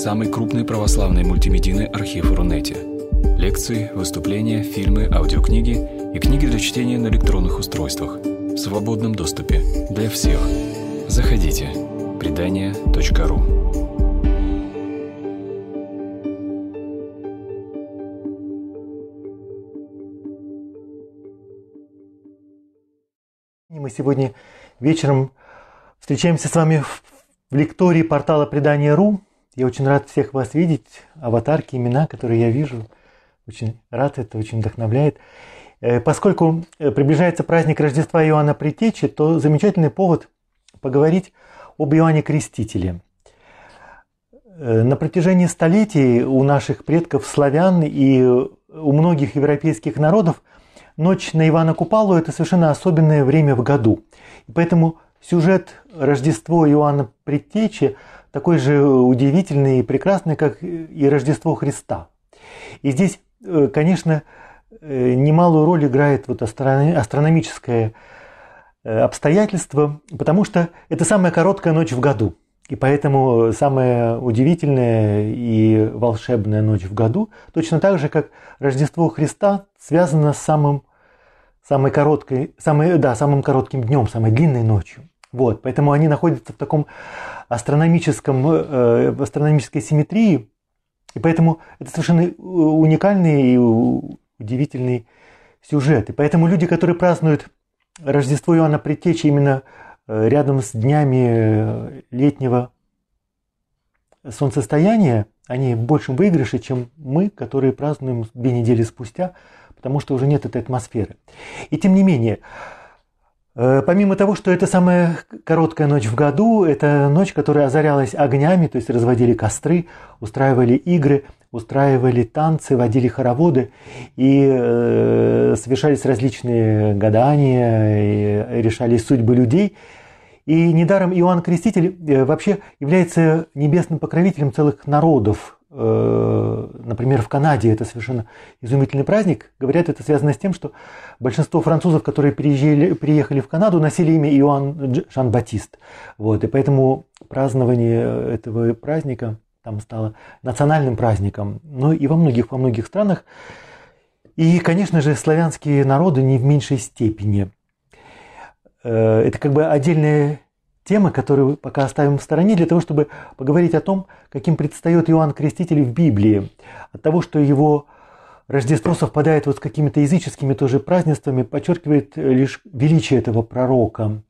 самый крупный православный мультимедийный архив Рунете. Лекции, выступления, фильмы, аудиокниги и книги для чтения на электронных устройствах в свободном доступе для всех. Заходите. Предания.ру Мы сегодня вечером встречаемся с вами в лектории портала Предания.ру. Я очень рад всех вас видеть, аватарки, имена, которые я вижу. Очень рад, это очень вдохновляет. Э, поскольку э, приближается праздник Рождества Иоанна Притечи, то замечательный повод поговорить об Иоанне Крестителе. Э, на протяжении столетий у наших предков славян и у многих европейских народов ночь на Ивана Купалу – это совершенно особенное время в году. И поэтому сюжет Рождество Иоанна Предтечи такой же удивительный и прекрасный, как и Рождество Христа. И здесь, э, конечно, э, немалую роль играет вот астрономическое э, обстоятельство, потому что это самая короткая ночь в году. И поэтому самая удивительная и волшебная ночь в году, точно так же, как Рождество Христа, связано с самым, самой короткой, самой, да, самым коротким днем, самой длинной ночью. Вот, поэтому они находятся в таком астрономическом, э, в астрономической симметрии, и поэтому это совершенно уникальный и удивительный сюжет. И поэтому люди, которые празднуют Рождество Иоанна Предтечи именно э, рядом с днями э, летнего солнцестояния, они в большем выигрыше, чем мы, которые празднуем две недели спустя, потому что уже нет этой атмосферы. И тем не менее, Э, помимо того, что это самая короткая ночь в году, это ночь, которая озарялась огнями, то есть разводили костры, устраивали игры, устраивали танцы, водили хороводы и э, совершались различные гадания, и решались судьбы людей. И недаром Иоанн Креститель э, вообще является небесным покровителем целых народов, Э, например, в Канаде это совершенно изумительный праздник. Говорят, это связано с тем, что большинство французов, которые приезжали, приехали в Канаду, носили имя Иоанн Жан-Батист. Вот, и поэтому празднование этого праздника там стало национальным праздником. Но и во многих, во многих странах. И, конечно же, славянские народы не в меньшей степени. Э, это как бы отдельная темы, которые пока оставим в стороне, для того, чтобы поговорить о том, каким предстает Иоанн Креститель в Библии. От того, что его Рождество совпадает вот с какими-то языческими тоже празднествами, подчеркивает лишь величие этого пророка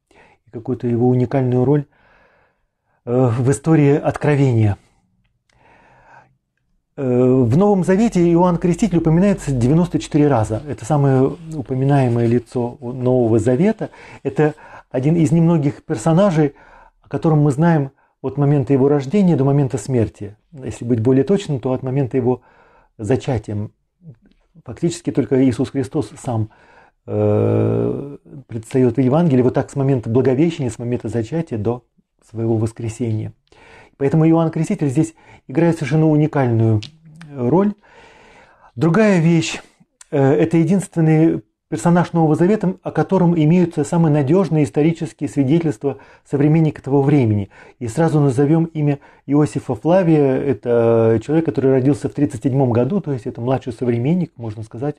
и какую-то его уникальную роль э, в истории откровения. Э, в Новом Завете Иоанн Креститель упоминается 94 раза. Это самое упоминаемое лицо Нового Завета. Это один из немногих персонажей, о котором мы знаем от момента его рождения до момента смерти. Если быть более точным, то от момента его зачатия. Фактически только Иисус Христос сам э, предстает в Евангелии вот так с момента Благовещения, с момента зачатия до своего воскресения. Поэтому Иоанн Креститель здесь играет совершенно уникальную роль. Другая вещь э, – это единственный персонаж Нового Завета, о котором имеются самые надежные исторические свидетельства современников того времени. И сразу назовем имя Иосифа Флавия. Это человек, который родился в 1937 году, то есть это младший современник, можно сказать.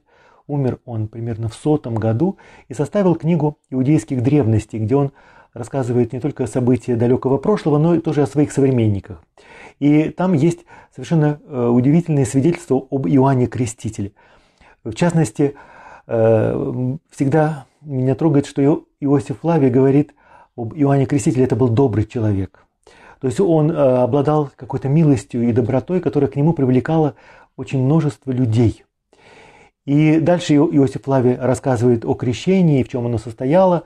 Умер он примерно в сотом году и составил книгу иудейских древностей, где он рассказывает не только события далекого прошлого, но и тоже о своих современниках. И там есть совершенно э, удивительные свидетельства об Иоанне Крестителе. В частности, Э, всегда меня трогает, что Иосиф Флавий говорит об Иоанне Крестителе, это был добрый человек. То есть он э, обладал какой-то милостью и добротой, которая к нему привлекала очень множество людей. И дальше Иосиф Флавий рассказывает о крещении, в чем оно состояло,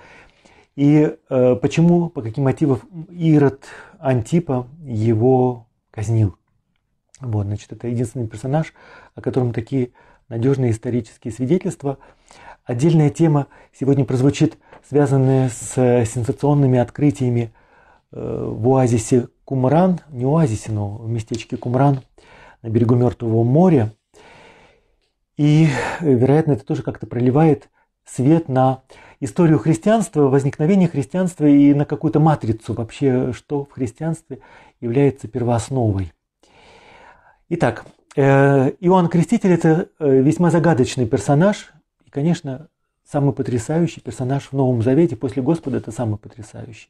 и э, почему, по каким мотивам Ирод Антипа его казнил. Вот, значит, это единственный персонаж, о котором такие надежные исторические свидетельства. Отдельная тема сегодня прозвучит, связанная с сенсационными открытиями э, в оазисе Кумран, не оазисе, но в местечке Кумран на берегу Мертвого моря. И, вероятно, это тоже как-то проливает свет на историю христианства, возникновение христианства и на какую-то матрицу вообще, что в христианстве является первоосновой. Итак, э, Иоанн Креститель – это э, весьма загадочный персонаж, и, конечно, самый потрясающий персонаж в Новом Завете после Господа – это самый потрясающий.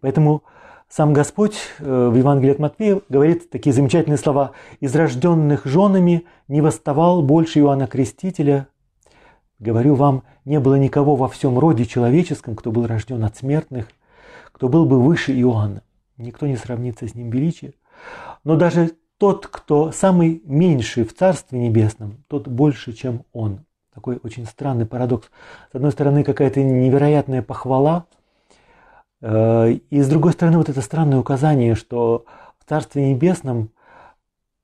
Поэтому сам Господь э, в Евангелии от Матфея говорит такие замечательные слова «Из рожденных женами не восставал больше Иоанна Крестителя, Говорю вам, не было никого во всем роде человеческом, кто был рожден от смертных, кто был бы выше Иоанна. Никто не сравнится с ним величие. Но даже тот, кто самый меньший в Царстве Небесном, тот больше, чем он. Такой очень странный парадокс. С одной стороны, какая-то невероятная похвала, э, и с другой стороны, вот это странное указание, что в Царстве Небесном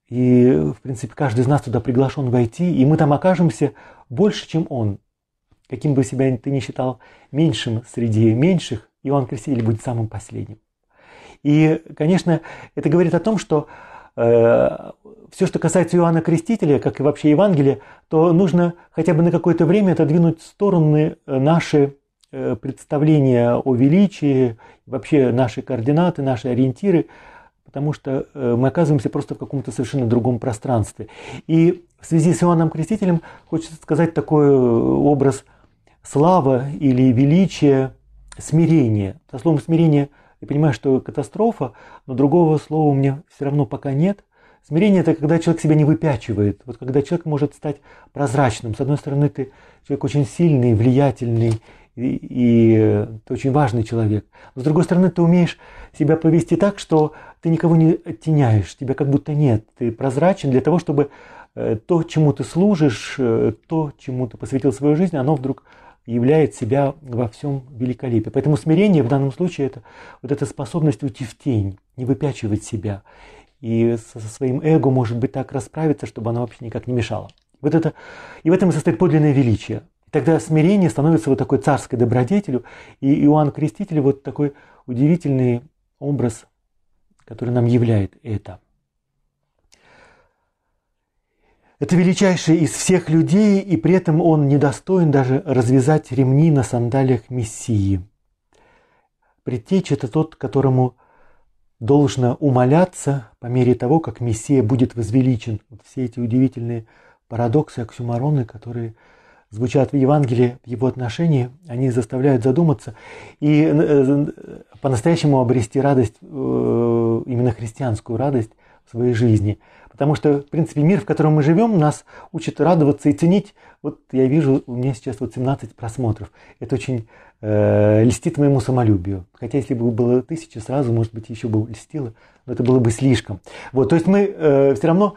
и, в принципе, каждый из нас туда приглашен войти, и мы там окажемся больше, чем он. Каким бы себя ты ни считал меньшим среди меньших, Иоанн Креститель будет самым последним. И, конечно, это говорит о том, что все, что касается Иоанна Крестителя, как и вообще Евангелия, то нужно хотя бы на какое-то время отодвинуть в стороны наши э, представления о величии, вообще наши координаты, наши ориентиры, потому что э, мы оказываемся просто в каком-то совершенно другом пространстве. И в связи с Иоанном Крестителем хочется сказать такой э, образ слава или величия, смирения. Со словом смирение я понимаю, что катастрофа, но другого слова у меня все равно пока нет. Смирение – это когда человек себя не выпячивает. Вот когда человек может стать прозрачным. С одной стороны, ты человек очень сильный, влиятельный, и, и ты очень важный человек. Но с другой стороны, ты умеешь себя повести так, что ты никого не оттеняешь, тебя как будто нет. Ты прозрачен для того, чтобы э, то, чему ты служишь, э, то, чему ты посвятил свою жизнь, оно вдруг являет себя во всем великолепии. Поэтому смирение в данном случае это вот эта способность уйти в тень, не выпячивать себя. И со своим эго, может быть, так расправиться, чтобы оно вообще никак не мешало. Вот это, и в этом и состоит подлинное величие. Тогда смирение становится вот такой царской добродетелью, и Иоанн Креститель вот такой удивительный образ, который нам являет это. Это величайший из всех людей, и при этом он недостоин даже развязать ремни на сандалиях Мессии. Предтечь – это тот, которому должно умоляться по мере того, как Мессия будет возвеличен. Вот все эти удивительные парадоксы, оксюмароны, которые звучат в Евангелии в его отношении, они заставляют задуматься и э, по-настоящему обрести радость, э, именно христианскую радость в своей жизни. Потому что, в принципе, мир, в котором мы живем, нас учит радоваться и ценить. Вот я вижу, у меня сейчас вот 17 просмотров. Это очень э, льстит моему самолюбию. Хотя если бы было тысяча, сразу, может быть, еще бы льстило, но это было бы слишком. Вот, то есть мы э, все равно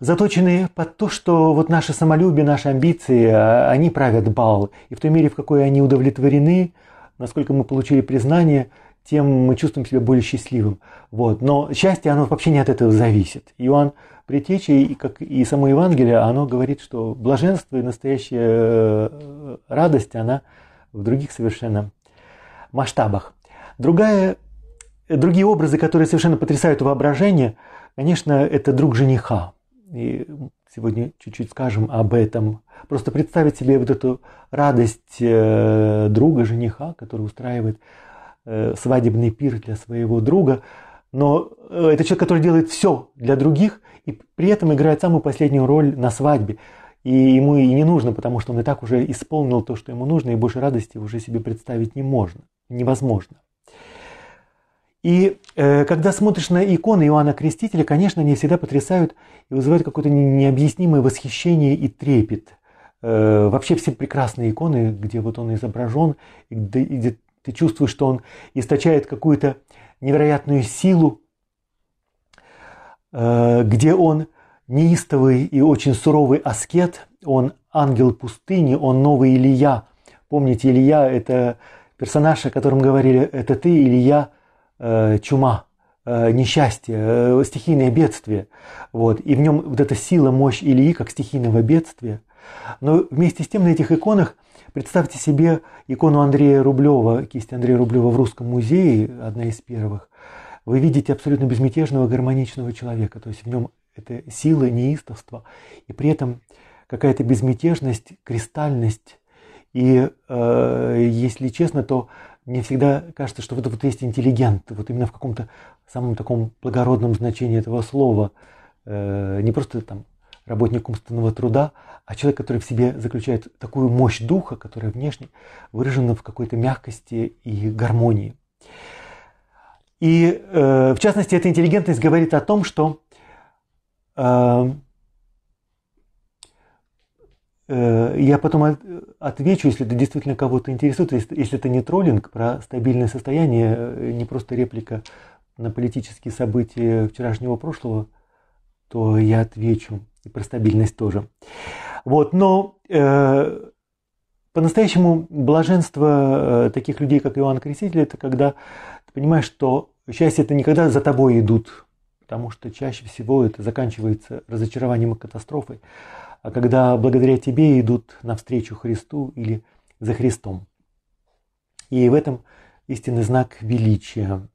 заточены под то, что вот наше самолюбие, наши амбиции, а, они правят бал. И в той мере, в какой они удовлетворены, насколько мы получили признание, тем мы чувствуем себя более счастливым. Вот. Но счастье, оно вообще не от этого зависит. Иоанн Предтечи, как и само Евангелие, оно говорит, что блаженство и настоящая э, радость, она в других совершенно масштабах. Другая, другие образы, которые совершенно потрясают воображение, конечно, это друг жениха. И сегодня чуть-чуть скажем об этом. Просто представить себе вот эту радость э, друга, жениха, который устраивает свадебный пир для своего друга. Но э, это человек, который делает все для других и при этом играет самую последнюю роль на свадьбе. И ему и не нужно, потому что он и так уже исполнил то, что ему нужно, и больше радости уже себе представить не можно, невозможно. И э, когда смотришь на иконы Иоанна Крестителя, конечно, они всегда потрясают и вызывают какое-то необъяснимое восхищение и трепет. Э, вообще все прекрасные иконы, где вот он изображен, и где, и где ты чувствуешь, что он источает какую-то невероятную силу, э, где он неистовый и очень суровый аскет, он ангел пустыни, он новый Илья. Помните, Илья – это персонаж, о котором говорили, это ты, Илья – Э, чума, э, несчастье, стихийное бедствие. Вот. И в нем вот эта сила, мощь Ильи как стихийного бедствия. Но вместе с тем на этих иконах представьте себе икону Андрея Рублева, кисть Андрея Рублева в Русском музее, одна из первых. Вы видите абсолютно безмятежного, гармоничного человека. То есть в нем это сила, неистовство, и при этом какая-то безмятежность, кристальность. И, э, если честно, то мне всегда кажется, что вот, вот есть интеллигент, вот именно в каком-то самом таком благородном значении этого слова. э, не просто там работник умственного труда, а человек, который в себе заключает такую мощь духа, которая внешне выражена в какой-то мягкости и гармонии. И э, в частности, эта интеллигентность говорит о том, что э, э, я потом отвечу, если это действительно кого-то интересует, если, если это не троллинг про стабильное состояние, э, не просто реплика на политические события вчерашнего прошлого, то я отвечу и про стабильность тоже. Вот, но э, по-настоящему блаженство э, таких людей, как Иоанн Креститель, это когда ты понимаешь, что счастье это никогда за тобой идут, потому что чаще всего это заканчивается разочарованием и катастрофой, а когда благодаря тебе идут навстречу Христу или за Христом. И в этом истинный знак величия.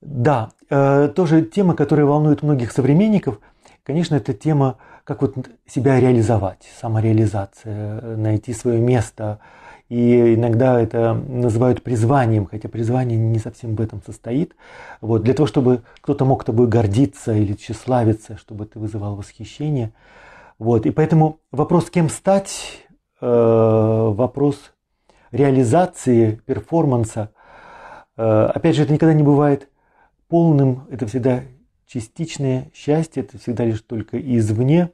Да, э, тоже тема, которая волнует многих современников, конечно, это тема, как вот себя реализовать, самореализация, найти свое место. И иногда это называют призванием, хотя призвание не совсем в этом состоит. Вот, для того, чтобы кто-то мог тобой гордиться или тщеславиться, чтобы ты вызывал восхищение. Вот, и поэтому вопрос, кем стать, э, вопрос реализации, перформанса, э, опять же, это никогда не бывает полным, это всегда частичное счастье, это всегда лишь только извне.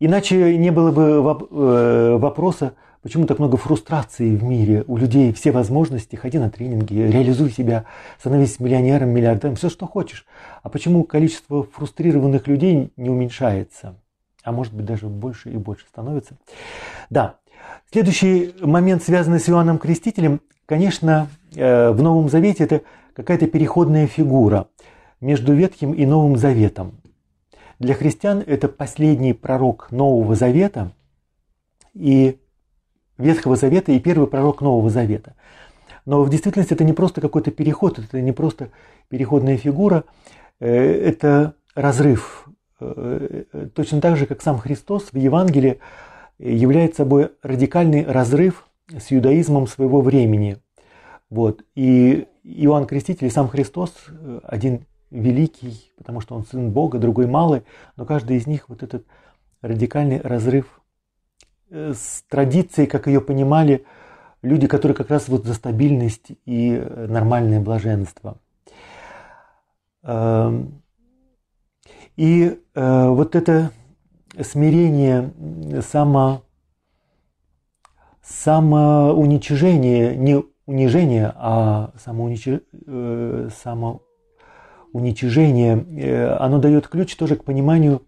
Иначе не было бы э, вопроса, почему так много фрустрации в мире. У людей все возможности, ходи на тренинги, реализуй себя, становись миллионером, миллиардером, все, что хочешь. А почему количество фрустрированных людей не уменьшается? А может быть даже больше и больше становится. Да. Следующий момент, связанный с Иоанном Крестителем, конечно, э, в Новом Завете это какая-то переходная фигура между Ветхим и Новым Заветом. Для христиан это последний пророк Нового Завета и Ветхого Завета и первый пророк Нового Завета. Но в действительности это не просто какой-то переход, это не просто переходная фигура, э, это разрыв. Э, э, точно так же, как сам Христос в Евангелии является собой радикальный разрыв с юдаизмом своего времени. Вот. И Иоанн Креститель и сам Христос, один великий, потому что он сын Бога, другой малый, но каждый из них вот этот радикальный разрыв э, с традицией, как ее понимали люди, которые как раз вот за стабильность и э, нормальное блаженство. Эм, и вот это смирение, само, самоуничижение, не унижение, а самоуничижение, э, самоуничижение, э, оно дает ключ тоже к пониманию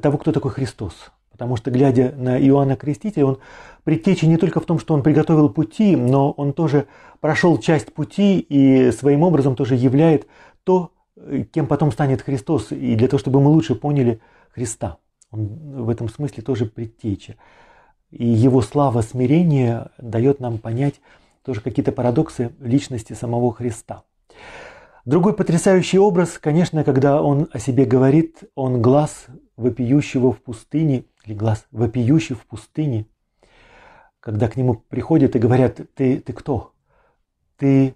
того, кто такой Христос. Потому что, глядя на Иоанна Крестителя, он предтеча не только в том, что он приготовил пути, но он тоже прошел часть пути и своим образом тоже являет то, кем потом станет Христос, и для того, чтобы мы лучше поняли Христа. Он в этом смысле тоже предтеча. И его слава смирения дает нам понять, тоже какие-то парадоксы личности самого Христа. Другой потрясающий образ, конечно, когда он о себе говорит, он глаз вопиющего в пустыне, или глаз вопиющий в пустыне, когда к нему приходят и говорят, ты, ты кто? Ты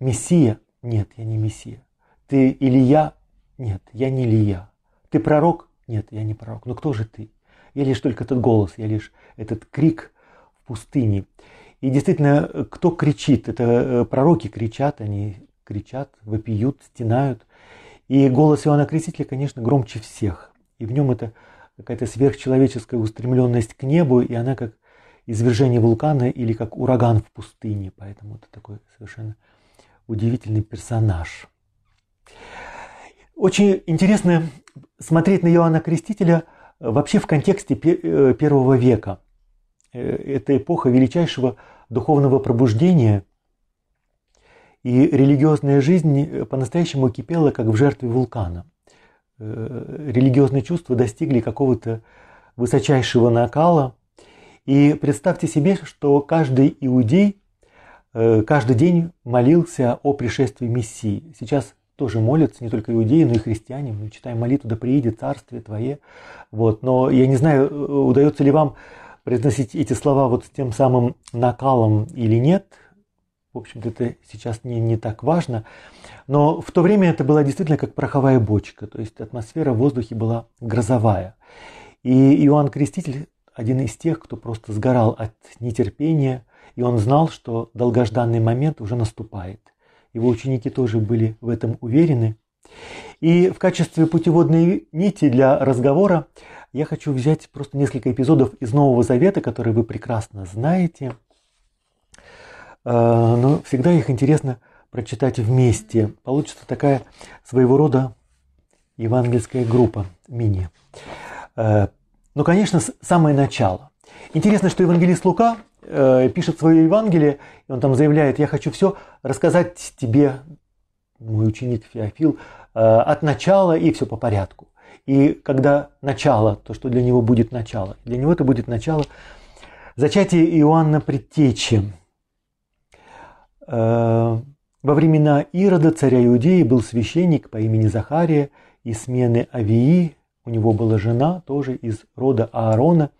Мессия? Нет, я не Мессия. Ты Илья? Нет, я не Илья. Ты пророк? Нет, я не пророк. Но кто же ты? Я лишь только этот голос, я лишь этот крик в пустыне. И действительно, кто кричит? Это э, пророки кричат, они кричат, вопиют, стенают. И голос Иоанна Крестителя, конечно, громче всех. И в нем это какая-то сверхчеловеческая устремленность к небу, и она как извержение вулкана или как ураган в пустыне. Поэтому это такой совершенно удивительный персонаж. Очень интересно смотреть на Иоанна Крестителя вообще в контексте э, первого века – Э, это эпоха величайшего духовного пробуждения, и религиозная жизнь э, по-настоящему кипела, как в жертве вулкана. Э, религиозные чувства достигли какого-то высочайшего накала. И представьте себе, что каждый иудей каждый день молился о пришествии Мессии. Сейчас тоже молятся, не только иудеи, но и христиане. Мы читаем молитву «Да приедет Царствие Твое». Вот. Но я не знаю, удается ли вам произносить эти слова вот с тем самым накалом или нет, в общем-то, это сейчас не, не так важно. Но в то время это была действительно как пороховая бочка, то есть атмосфера в воздухе была грозовая. И Иоанн Креститель один из тех, кто просто сгорал от нетерпения, и он знал, что долгожданный момент уже наступает. Его ученики тоже были в этом уверены. И в качестве путеводной нити для разговора я хочу взять просто несколько эпизодов из Нового Завета, которые вы прекрасно знаете. А, но всегда их интересно прочитать вместе. Получится такая своего рода евангельская группа, мини. А, ну, конечно, самое начало. Интересно, что евангелист Лука э, пишет свое Евангелие, и он там заявляет, я хочу все рассказать тебе, мой ученик Феофил, э, от начала и все по порядку. И когда начало, то, что для него будет начало, для него это будет начало зачатия Иоанна Предтечи. Э, во времена Ирода, царя Иудеи, был священник по имени Захария из смены Авии, у него была жена, тоже из рода Аарона.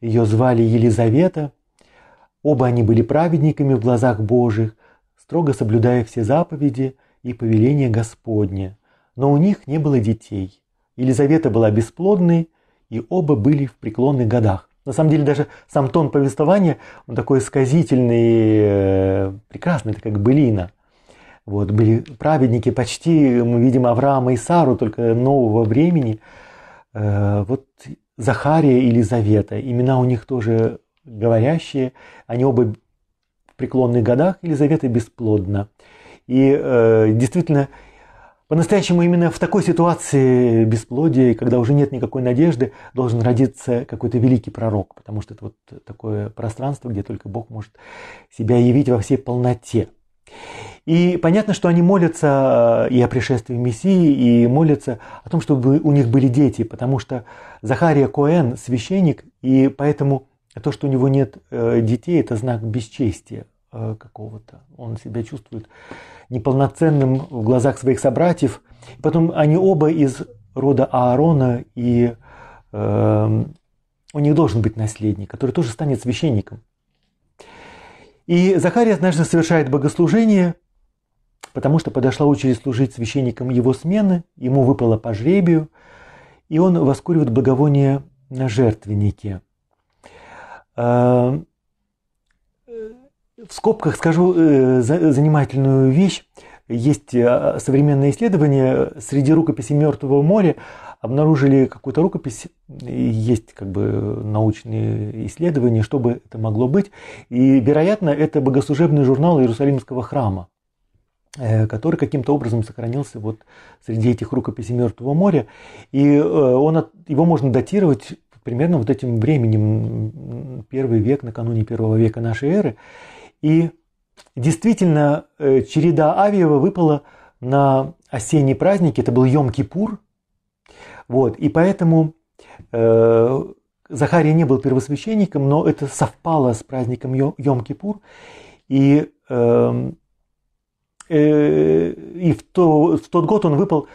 Ее звали Елизавета. Оба они были праведниками в глазах Божьих, строго соблюдая все заповеди и повеления Господне. Но у них не было детей. Елизавета была бесплодной, и оба были в преклонных годах. На самом деле даже сам тон повествования, он такой сказительный, э, прекрасный, это как былина. Вот, были праведники почти, мы видим Авраама и Сару, только нового времени – Э, вот Захария и Елизавета, имена у них тоже говорящие, они оба в преклонных годах, Елизавета бесплодна. И э, действительно, по-настоящему именно в такой ситуации бесплодия, когда уже нет никакой надежды, должен родиться какой-то великий пророк, потому что это вот такое пространство, где только Бог может себя явить во всей полноте. И понятно, что они молятся э, и о пришествии Мессии, и молятся о том, чтобы у них были дети, потому что Захария Коэн священник, и поэтому то, что у него нет э, детей, это знак бесчестия э, какого-то. Он себя чувствует неполноценным в глазах своих собратьев. Потом они оба из рода Аарона, и э, у них должен быть наследник, который тоже станет священником. И Захария однажды совершает богослужение – потому что подошла очередь служить священником его смены, ему выпало по жребию, и он воскуривает благовоние на жертвеннике. А, в скобках скажу э, занимательную вещь. Есть э, современное исследование среди рукописей Мертвого моря обнаружили какую-то рукопись, есть как бы научные исследования, что бы это могло быть. И, вероятно, это богослужебный журнал Иерусалимского храма. Э, который каким-то образом сохранился вот среди этих рукописей Мертвого моря. И он, его можно датировать примерно вот этим временем, первый век, накануне первого века нашей эры. И действительно, э, череда Авиева выпала на осенний праздник, это был Йом-Кипур. Вот, и поэтому э, Захария не был первосвященником, но это совпало с праздником Йом-Кипур. И э, Э, и в, то, в тот год он выпал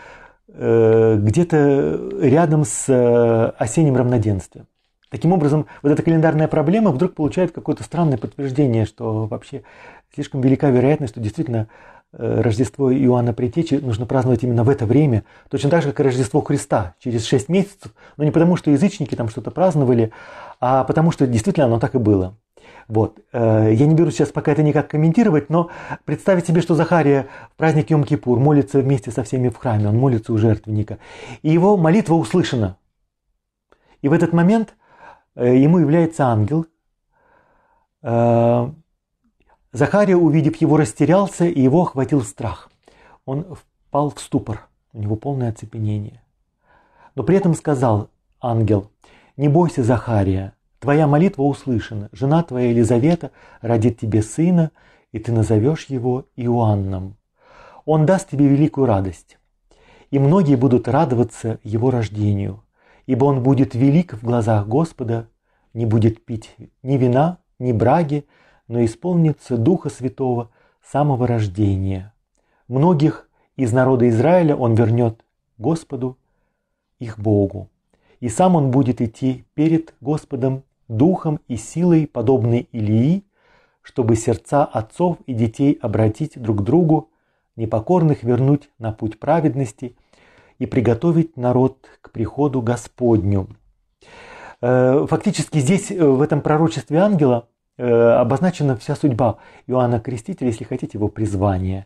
э, где-то рядом с э, осенним равноденствием. Таким образом, вот эта календарная проблема вдруг получает какое-то странное подтверждение, что вообще слишком велика вероятность, что действительно Рождество Иоанна Притечи нужно праздновать именно в это время, точно так же, как и Рождество Христа, через шесть месяцев, но не потому, что язычники там что-то праздновали, а потому, что действительно оно так и было. Вот. Э, я не беру сейчас пока это никак комментировать, но представить себе, что Захария в праздник Йом-Кипур молится вместе со всеми в храме, он молится у жертвенника, и его молитва услышана. И в этот момент э, ему является ангел. Э, Захария, увидев его, растерялся, и его охватил страх. Он впал в ступор, у него полное оцепенение. Но при этом сказал ангел, не бойся, Захария, Твоя молитва услышана. Жена твоя Елизавета родит тебе сына, и ты назовешь его Иоанном. Он даст тебе великую радость, и многие будут радоваться его рождению, ибо он будет велик в глазах Господа, не будет пить ни вина, ни браги, но исполнится Духа Святого самого рождения. Многих из народа Израиля он вернет Господу, их Богу. И сам он будет идти перед Господом духом и силой, подобной Илии, чтобы сердца отцов и детей обратить друг к другу, непокорных вернуть на путь праведности и приготовить народ к приходу Господню. Э, фактически здесь, э, в этом пророчестве ангела, э, обозначена вся судьба Иоанна Крестителя, если хотите, его призвание.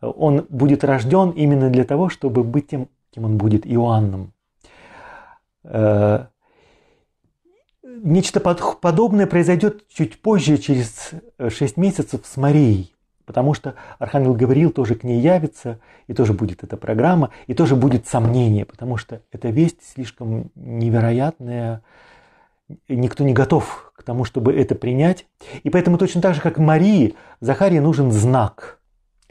Он будет рожден именно для того, чтобы быть тем, кем он будет, Иоанном. Нечто подобное произойдет чуть позже, через 6 месяцев с Марией. Потому что Архангел Гавриил тоже к ней явится, и тоже будет эта программа, и тоже будет сомнение, потому что эта весть слишком невероятная, никто не готов к тому, чтобы это принять. И поэтому точно так же, как Марии, Захарии нужен знак.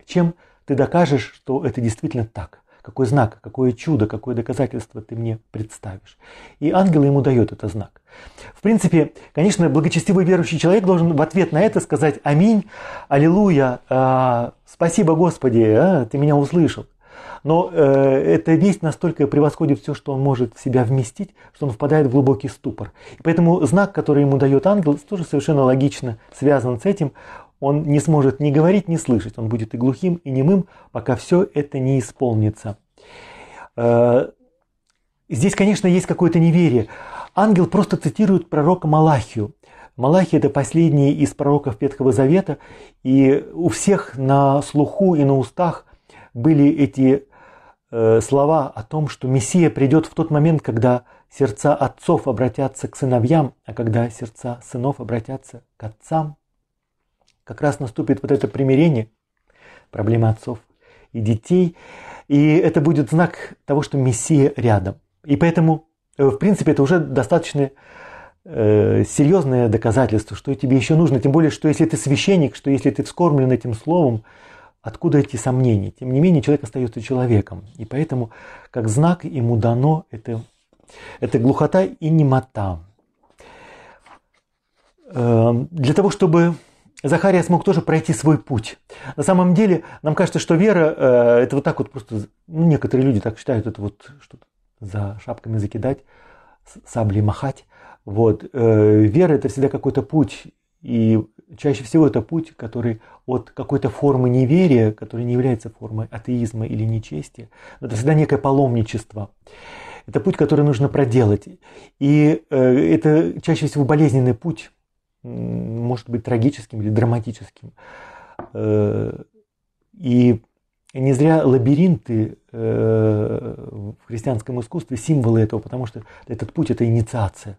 Чем ты докажешь, что это действительно так? Какой знак, какое чудо, какое доказательство ты мне представишь? И ангел ему дает этот знак. В принципе, конечно, благочестивый верующий человек должен в ответ на это сказать «Аминь, Аллилуйя, э, спасибо Господи, э, ты меня услышал». Но э, эта весть настолько превосходит все, что он может в себя вместить, что он впадает в глубокий ступор. И поэтому знак, который ему дает ангел, тоже совершенно логично связан с этим. Он не сможет ни говорить, ни слышать. Он будет и глухим, и немым, пока все это не исполнится. Э, здесь, конечно, есть какое-то неверие. Ангел просто цитирует пророка Малахию. Малахия – это последний из пророков Ветхого Завета, и у всех на слуху и на устах были эти э, слова о том, что Мессия придет в тот момент, когда сердца отцов обратятся к сыновьям, а когда сердца сынов обратятся к отцам. Как раз наступит вот это примирение, проблема отцов и детей, и это будет знак того, что Мессия рядом. И поэтому, э, в принципе, это уже достаточно э, серьезное доказательство, что тебе еще нужно. Тем более, что если ты священник, что если ты вскормлен этим словом, Откуда эти сомнения? Тем не менее, человек остается человеком. И поэтому, как знак, ему дано это, это глухота и немота. Эм, для того, чтобы Захария смог тоже пройти свой путь. На самом деле, нам кажется, что вера э, – это вот так вот просто… Ну, некоторые люди так считают, это вот что-то за шапками закидать, саблей махать. Вот. Э, вера – это всегда какой-то путь. И чаще всего это путь, который от какой-то формы неверия, который не является формой атеизма или нечестия, это всегда некое паломничество. Это путь, который нужно проделать. И э, это чаще всего болезненный путь, может быть трагическим или драматическим. Э, и не зря лабиринты э, в христианском искусстве символы этого, потому что этот путь это инициация.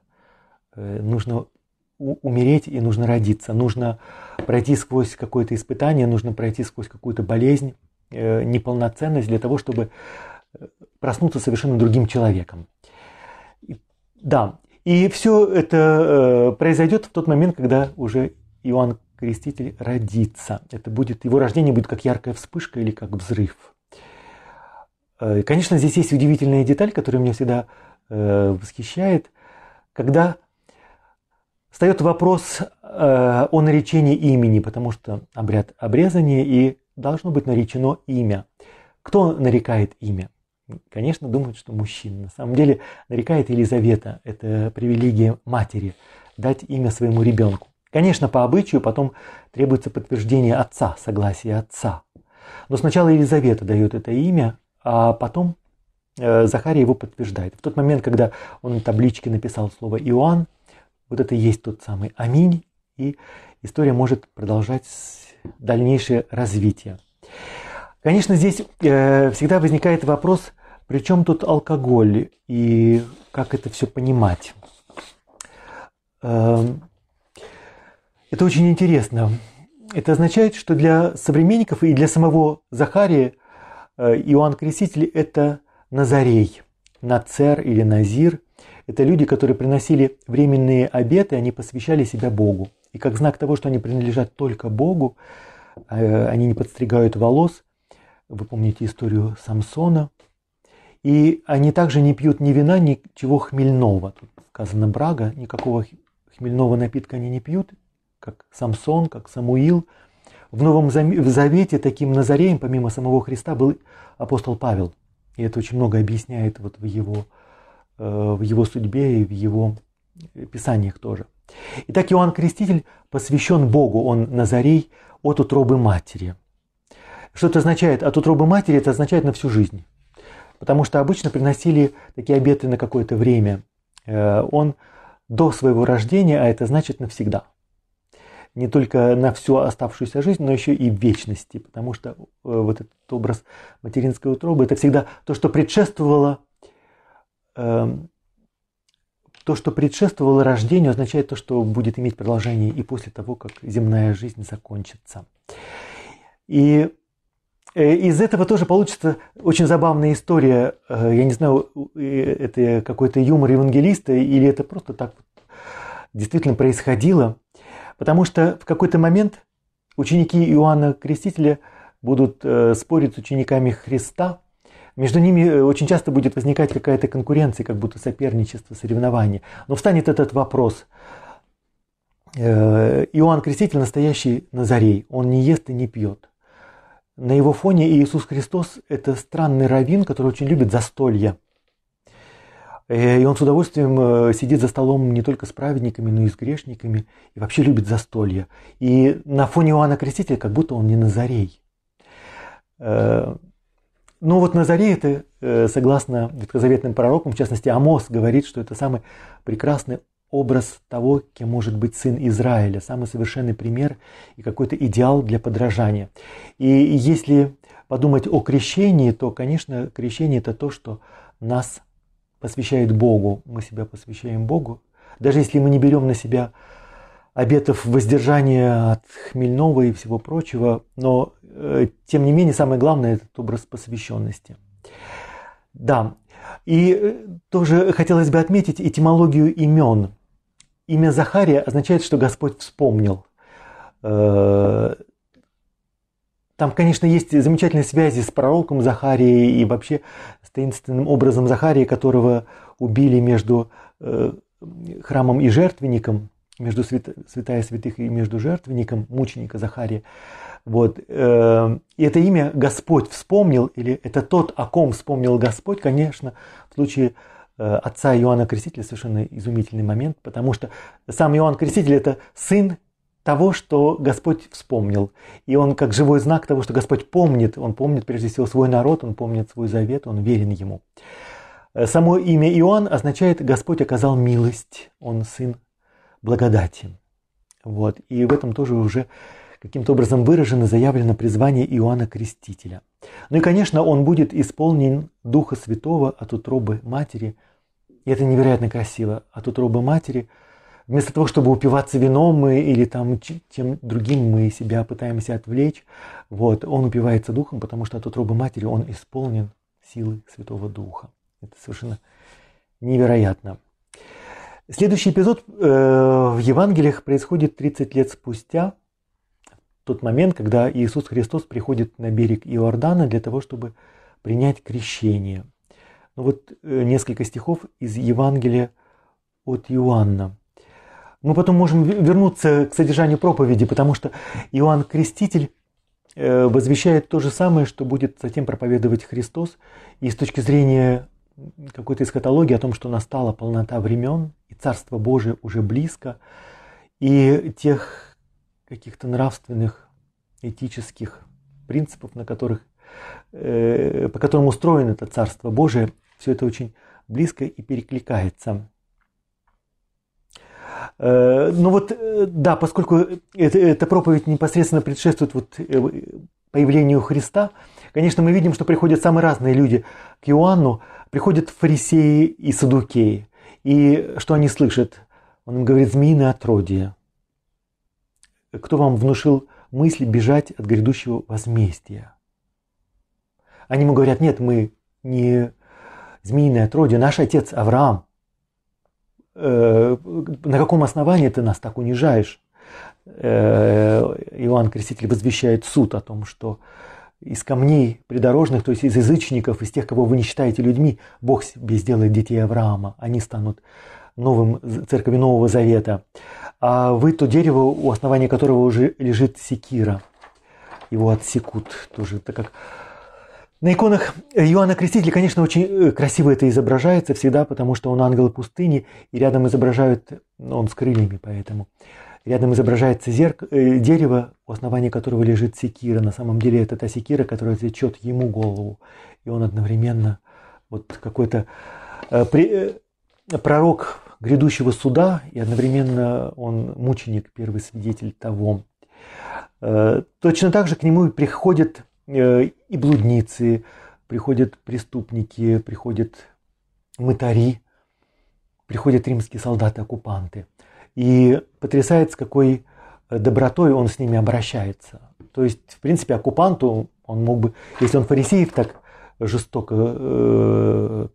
Нужно умереть и нужно родиться. Нужно пройти сквозь какое-то испытание, нужно пройти сквозь какую-то болезнь, э, неполноценность для того, чтобы э, проснуться совершенно другим человеком. Да, и все это э, произойдет в тот момент, когда уже Иоанн Креститель родится. Это будет, его рождение будет как яркая вспышка или как взрыв. Конечно, здесь есть удивительная деталь, которая меня всегда восхищает, когда Встает вопрос э, о наречении имени, потому что обряд обрезания и должно быть наречено имя. Кто нарекает имя? Конечно, думают, что мужчина. На самом деле нарекает Елизавета. Это привилегия матери дать имя своему ребенку. Конечно, по обычаю потом требуется подтверждение отца, согласие отца. Но сначала Елизавета дает это имя, а потом э, Захария его подтверждает. В тот момент, когда он на табличке написал слово Иоанн, вот это и есть тот самый аминь, и история может продолжать дальнейшее развитие. Конечно, здесь э, всегда возникает вопрос, при чем тут алкоголь и как это все понимать. Э, это очень интересно. Это означает, что для современников и для самого Захария э, Иоанн Креститель – это Назарей, Нацер или Назир – это люди, которые приносили временные обеты, они посвящали себя Богу. И как знак того, что они принадлежат только Богу, э, они не подстригают волос. Вы помните историю Самсона. И они также не пьют ни вина, ничего хмельного. Тут сказано брага, никакого хмельного напитка они не пьют, как Самсон, как Самуил. В Новом Завете таким Назареем, помимо самого Христа, был апостол Павел. И это очень много объясняет вот в его Э, в его судьбе и в его писаниях тоже. Итак, Иоанн Креститель посвящен Богу, он Назарей от утробы матери. Что это означает? От утробы матери это означает на всю жизнь. Потому что обычно приносили такие обеты на какое-то время. Э, он до своего рождения, а это значит навсегда. Не только на всю оставшуюся жизнь, но еще и вечности. Потому что э, вот этот образ материнской утробы – это всегда то, что предшествовало эм, то, что предшествовало рождению, означает то, что будет иметь продолжение и после того, как земная жизнь закончится. И из этого тоже получится очень забавная история. Э, я не знаю, это какой-то юмор евангелиста или это просто так действительно происходило. Потому что в какой-то момент ученики Иоанна Крестителя будут э, спорить с учениками Христа – между ними э, очень часто будет возникать какая-то конкуренция, как будто соперничество, соревнование. Но встанет этот вопрос. Э, Иоанн Креститель настоящий Назарей, он не ест и не пьет. На его фоне Иисус Христос – это странный раввин, который очень любит застолья. Э, и он с удовольствием сидит за столом не только с праведниками, но и с грешниками, и вообще любит застолья. И на фоне Иоанна Крестителя как будто он не Назарей. Ну вот на заре это, э, согласно ветхозаветным пророкам, в частности Амос говорит, что это самый прекрасный образ того, кем может быть сын Израиля, самый совершенный пример и какой-то идеал для подражания. И если подумать о крещении, то, конечно, крещение это то, что нас посвящает Богу. Мы себя посвящаем Богу. Даже если мы не берем на себя обетов воздержания от хмельного и всего прочего, но э, тем не менее самое главное этот образ посвященности. Да, и э, тоже хотелось бы отметить этимологию имен. Имя Захария означает, что Господь вспомнил. Э, там, конечно, есть замечательные связи с пророком Захарией и вообще с таинственным образом Захарии, которого убили между храмом и жертвенником между свят, святая святых и между жертвенником мученика Захария. Вот. Э, и это имя Господь вспомнил, или это тот, о ком вспомнил Господь, конечно, в случае э, отца Иоанна Крестителя совершенно изумительный момент, потому что сам Иоанн Креститель это сын того, что Господь вспомнил. И он как живой знак того, что Господь помнит. Он помнит прежде всего свой народ, он помнит свой завет, он верен ему. Э, само имя Иоанн означает «Господь оказал милость». Он сын благодати. Вот. И в этом тоже уже каким-то образом выражено, заявлено призвание Иоанна Крестителя. Ну и, конечно, он будет исполнен Духа Святого от утробы матери. И это невероятно красиво. От утробы матери. Вместо того, чтобы упиваться вином мы или там чем другим мы себя пытаемся отвлечь, вот, он упивается Духом, потому что от утробы матери он исполнен силы Святого Духа. Это совершенно невероятно. Следующий эпизод э, в Евангелиях происходит 30 лет спустя, тот момент, когда Иисус Христос приходит на берег Иордана для того, чтобы принять крещение. Ну вот э, несколько стихов из Евангелия от Иоанна. Мы потом можем вернуться к содержанию проповеди, потому что Иоанн Креститель э, возвещает то же самое, что будет затем проповедовать Христос. И с точки зрения какой-то эсхатологии о том, что настала полнота времен, и Царство Божие уже близко, и тех каких-то нравственных, этических принципов, на которых, э, по которым устроено это Царство Божие, все это очень близко и перекликается. Э, ну вот, э, да, поскольку эта проповедь непосредственно предшествует вот э, появлению Христа, конечно, мы видим, что приходят самые разные люди к Иоанну, приходят фарисеи и садукеи. И что они слышат? Он им говорит, змеиное отродье. Кто вам внушил мысль бежать от грядущего возмездия? Они ему говорят, нет, мы не змеиное отродье, наш отец Авраам. Э, на каком основании ты нас так унижаешь? Э, Иоанн Креститель возвещает суд о том, что из камней придорожных, то есть из язычников, из тех, кого вы не считаете людьми, Бог себе сделает детей Авраама. Они станут новым церковью Нового Завета. А вы то дерево, у основания которого уже лежит секира. Его отсекут тоже. Так как На иконах Иоанна Крестителя, конечно, очень э, красиво это изображается всегда, потому что он ангел пустыни, и рядом изображают, ну, он с крыльями, поэтому рядом изображается зерк, э, дерево, у основания которого лежит секира. На самом деле это та секира, которая отвечет ему голову, и он одновременно вот какой-то э, при, пророк грядущего суда, и одновременно он мученик, первый свидетель того. Э, точно так же к нему приходят Э, и блудницы, приходят преступники, приходят мытари, приходят римские солдаты-оккупанты. И потрясает, с какой добротой он с ними обращается. То есть, в принципе, оккупанту он мог бы, если он фарисеев так жестоко э,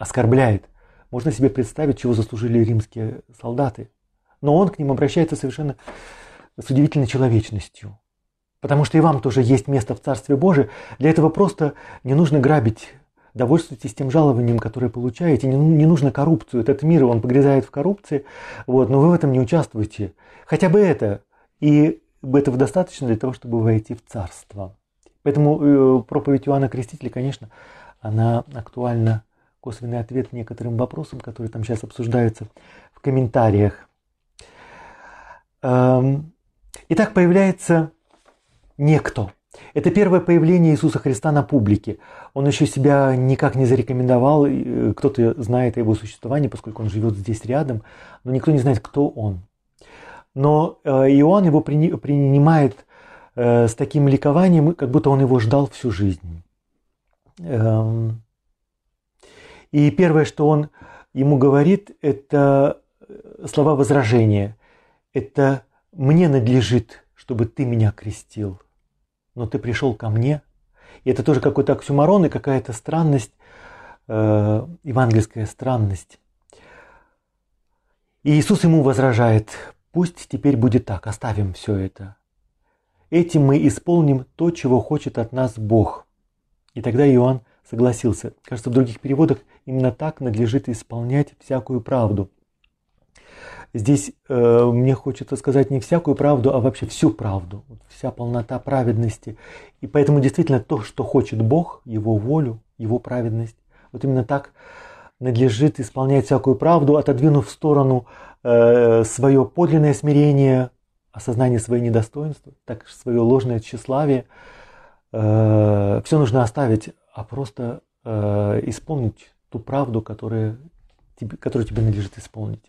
оскорбляет, можно себе представить, чего заслужили римские солдаты. Но он к ним обращается совершенно с удивительной человечностью. Потому что и вам тоже есть место в Царстве Божьем. Для этого просто не нужно грабить. Довольствуйтесь тем жалованием, которое получаете. Не, не нужно коррупцию. Этот мир, он погрязает в коррупции. Вот, но вы в этом не участвуете. Хотя бы это. И этого достаточно для того, чтобы войти в Царство. Поэтому э, проповедь Иоанна Крестителя, конечно, она актуальна. Косвенный ответ некоторым вопросам, которые там сейчас обсуждаются в комментариях. Эм, итак, появляется некто. Это первое появление Иисуса Христа на публике. Он еще себя никак не зарекомендовал, э, кто-то знает о его существовании, поскольку он живет здесь рядом, но никто не знает, кто он. Но э, Иоанн его принимает э, с таким ликованием, как будто он его ждал всю жизнь. И первое, что он ему говорит, это слова возражения. Это «мне надлежит, чтобы ты меня крестил» но ты пришел ко мне. И это тоже какой-то оксюмарон и какая-то странность, э, евангельская странность. И Иисус ему возражает, пусть теперь будет так, оставим все это. Этим мы исполним то, чего хочет от нас Бог. И тогда Иоанн согласился. Кажется, в других переводах именно так надлежит исполнять всякую правду – Здесь э, мне хочется сказать не всякую правду, а вообще всю правду, вся полнота праведности. И поэтому действительно то, что хочет Бог, Его волю, Его праведность, вот именно так надлежит исполнять всякую правду, отодвинув в сторону э, свое подлинное смирение, осознание своей недостоинства, так свое ложное тщеславие. Э, все нужно оставить, а просто э, исполнить ту правду, которая, тебе, которую тебе надлежит исполнить.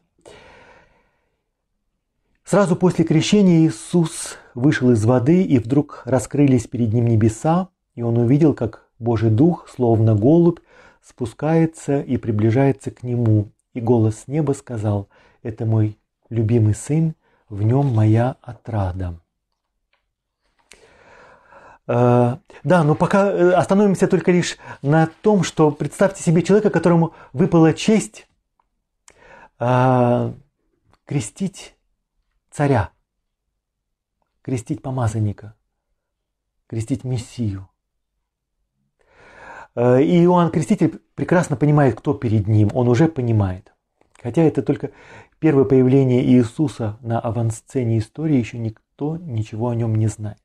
Сразу после крещения Иисус вышел из воды, и вдруг раскрылись перед ним небеса, и он увидел, как Божий Дух, словно голубь, спускается и приближается к нему. И голос с неба сказал, «Это мой любимый сын, в нем моя отрада». Э, да, но пока э, остановимся только лишь на том, что представьте себе человека, которому выпала честь э, крестить царя, крестить помазанника, крестить Мессию. И Иоанн Креститель прекрасно понимает, кто перед ним, он уже понимает. Хотя это только первое появление Иисуса на авансцене истории, еще никто ничего о нем не знает.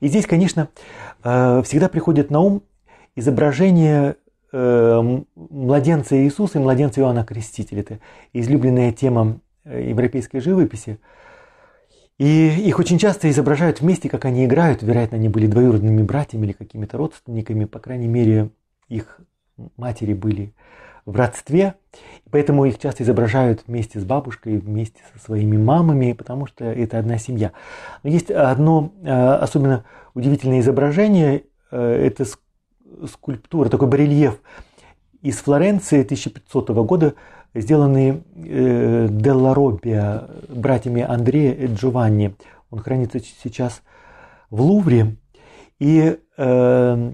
И здесь, конечно, э, всегда приходит на ум изображение э, младенца Иисуса и младенца Иоанна Крестителя. Это излюбленная тема европейской живописи – и их очень часто изображают вместе, как они играют. Вероятно, они были двоюродными братьями или какими-то родственниками. По крайней мере, их матери были в родстве. Поэтому их часто изображают вместе с бабушкой, вместе со своими мамами, потому что это одна семья. Но есть одно э, особенно удивительное изображение. Э, это скульптура, такой барельеф из Флоренции 1500 года сделанный э, Делла Роббия братьями Андрея и Джованни. Он хранится сейчас в Лувре. И э,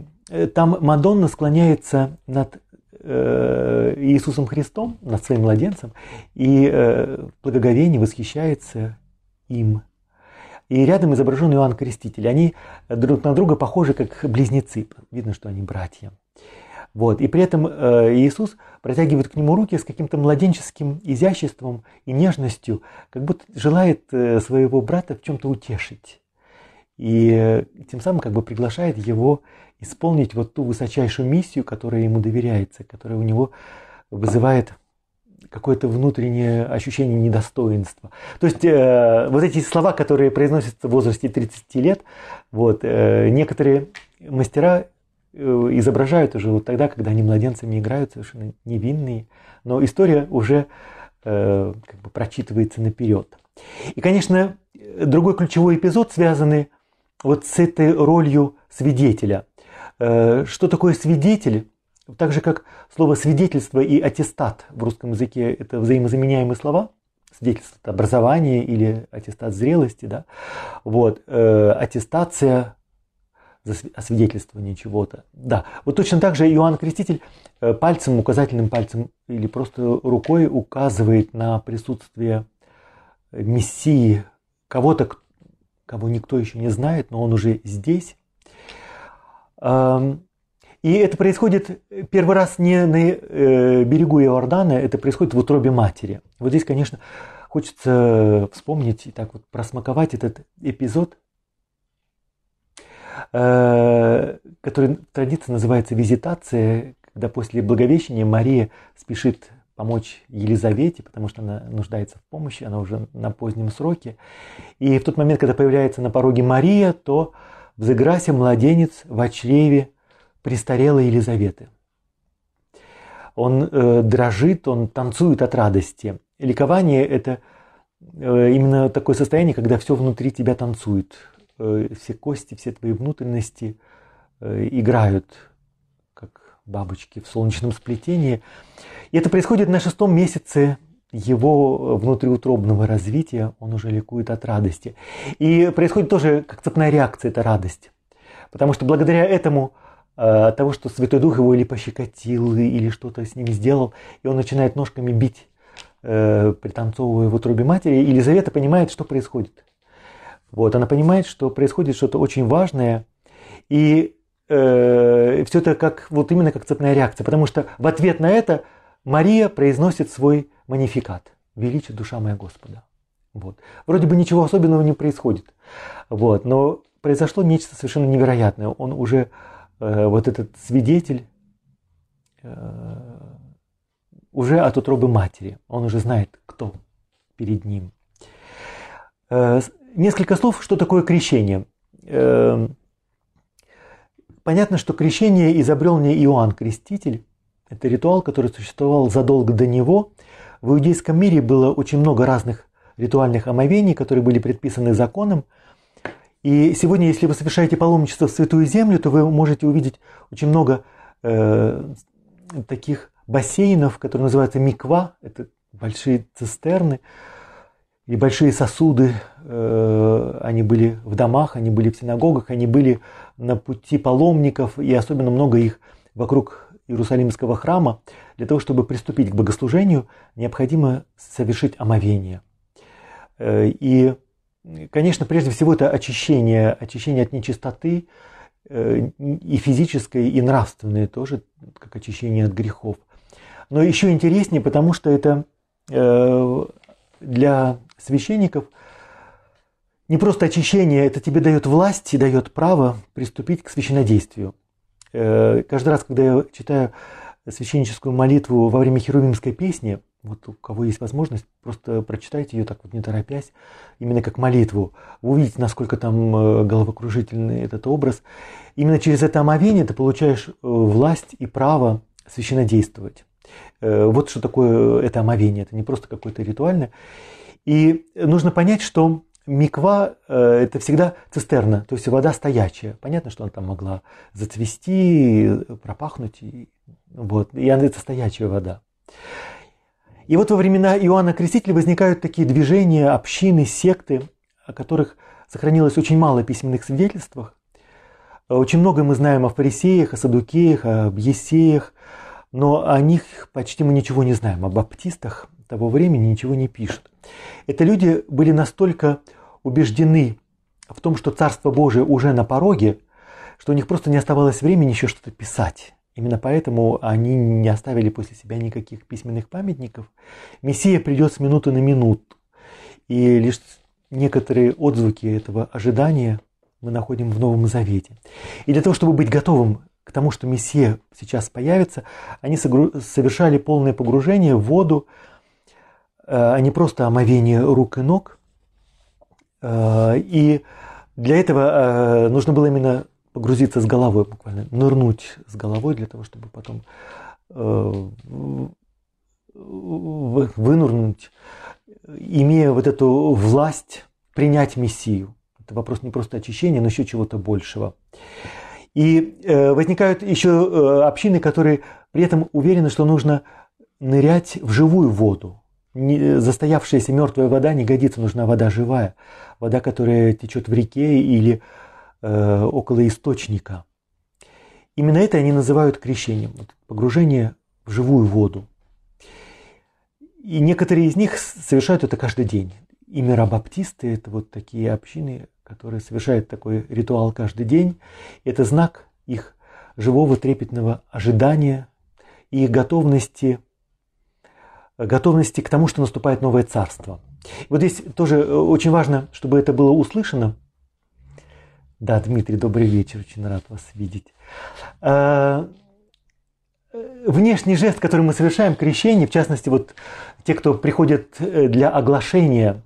там Мадонна склоняется над Иисусом Христом, над своим младенцем, и э, в благоговении восхищается им. И рядом изображен Иоанн Креститель. Они друг на друга похожи, как близнецы. Видно, что они братья. Вот. И при этом э, Иисус протягивает к нему руки с каким-то младенческим изяществом и нежностью, как будто желает э, своего брата в чем-то утешить. И тем самым как бы приглашает его исполнить вот ту высочайшую миссию, которая ему доверяется, которая у него вызывает какое-то внутреннее ощущение недостоинства. То есть э, вот эти слова, которые произносятся в возрасте 30 лет, вот, э, некоторые мастера э, изображают уже вот тогда, когда они младенцами играют, совершенно невинные, но история уже э, как бы прочитывается наперед. И, конечно, другой ключевой эпизод, связанный вот с этой ролью свидетеля. Э, что такое свидетель? Так же, как слово свидетельство и аттестат в русском языке – это взаимозаменяемые слова, свидетельство – образование или аттестат зрелости, да? вот, э, аттестация за освидетельствование чего-то. Да, вот точно так же Иоанн Креститель э, пальцем, указательным пальцем или просто рукой указывает на присутствие Мессии, кого-то, кого никто еще не знает, но он уже здесь. И это происходит первый раз не на э, берегу Иордана, это происходит в утробе матери. Вот здесь, конечно, хочется вспомнить и так вот просмаковать этот эпизод, э, который традиция называется визитация, когда после Благовещения Мария спешит помочь Елизавете, потому что она нуждается в помощи, она уже на позднем сроке. И в тот момент, когда появляется на пороге Мария, то взыграся младенец в чреве престарелой Елизаветы. Он э, дрожит, он танцует от радости. Ликование – это э, именно такое состояние, когда все внутри тебя танцует. Э, все кости, все твои внутренности э, играют, бабочки в солнечном сплетении. И это происходит на шестом месяце его внутриутробного развития, он уже ликует от радости. И происходит тоже как цепная реакция, это радость. Потому что благодаря этому э, того, что Святой Дух его или пощекотил, или что-то с ним сделал, и он начинает ножками бить, э, пританцовывая в утробе матери, Елизавета понимает, что происходит. Вот, она понимает, что происходит что-то очень важное, и э, все это как, вот именно как цепная реакция, потому что в ответ на это Мария произносит свой манификат «Величие душа моя Господа». Вот. Вроде бы ничего особенного не происходит, вот, но произошло нечто совершенно невероятное. Он уже, э, вот этот свидетель, э, уже от утробы матери, он уже знает, кто перед ним. Э, несколько слов, что такое крещение. Э, понятно, что крещение изобрел не Иоанн Креститель, это ритуал, который существовал задолго до него. В иудейском мире было очень много разных ритуальных омовений, которые были предписаны законом. И сегодня, если вы совершаете паломничество в Святую Землю, то вы можете увидеть очень много э, таких бассейнов, которые называются миква, это большие цистерны и большие сосуды. Э, они были в домах, они были в синагогах, они были на пути паломников, и особенно много их вокруг Иерусалимского храма, для того, чтобы приступить к богослужению, необходимо совершить омовение. Э, и, конечно, прежде всего это очищение, очищение от нечистоты, э, и физическое, и нравственное тоже, как очищение от грехов. Но еще интереснее, потому что это э, для священников не просто очищение, это тебе дает власть и дает право приступить к священнодействию. Э, каждый раз, когда я читаю священническую молитву во время херувимской песни, вот у кого есть возможность, просто прочитайте ее так вот не торопясь, именно как молитву. Вы увидите, насколько там э, головокружительный этот образ. Именно через это омовение ты получаешь э, власть и право священнодействовать. Вот что такое это омовение. Это не просто какое-то ритуальное. И нужно понять, что Миква э, – это всегда цистерна, то есть вода стоячая. Понятно, что она там могла зацвести, пропахнуть, вот, и она, это стоячая вода. И вот во времена Иоанна Крестителя возникают такие движения, общины, секты, о которых сохранилось очень мало письменных свидетельствах. Очень много мы знаем о фарисеях, о садукеях, об есеях, но о них почти мы ничего не знаем. О баптистах того времени ничего не пишут. Это люди были настолько убеждены в том, что Царство Божие уже на пороге, что у них просто не оставалось времени еще что-то писать. Именно поэтому они не оставили после себя никаких письменных памятников. Мессия придет с минуты на минуту. И лишь некоторые отзвуки этого ожидания мы находим в Новом Завете. И для того, чтобы быть готовым к тому, что Мессия сейчас появится, они совершали полное погружение в воду, а не просто омовение рук и ног. И для этого нужно было именно погрузиться с головой, буквально нырнуть с головой для того, чтобы потом вынурнуть, имея вот эту власть принять Мессию. Это вопрос не просто очищения, но еще чего-то большего. И э, возникают еще э, общины, которые при этом уверены, что нужно нырять в живую воду. Не, застоявшаяся мертвая вода не годится, нужна вода живая. Вода, которая течет в реке или э, около источника. Именно это они называют крещением. Погружение в живую воду. И некоторые из них совершают это каждый день. И миробаптисты – это вот такие общины, которые совершают такой ритуал каждый день. Это знак их живого трепетного ожидания и готовности, готовности к тому, что наступает новое царство. Вот здесь тоже э, очень важно, чтобы это было услышано. Да, Дмитрий, добрый вечер, очень рад вас видеть. А, внешний жест, который мы совершаем, крещение, в частности, вот те, кто приходят э, для оглашения,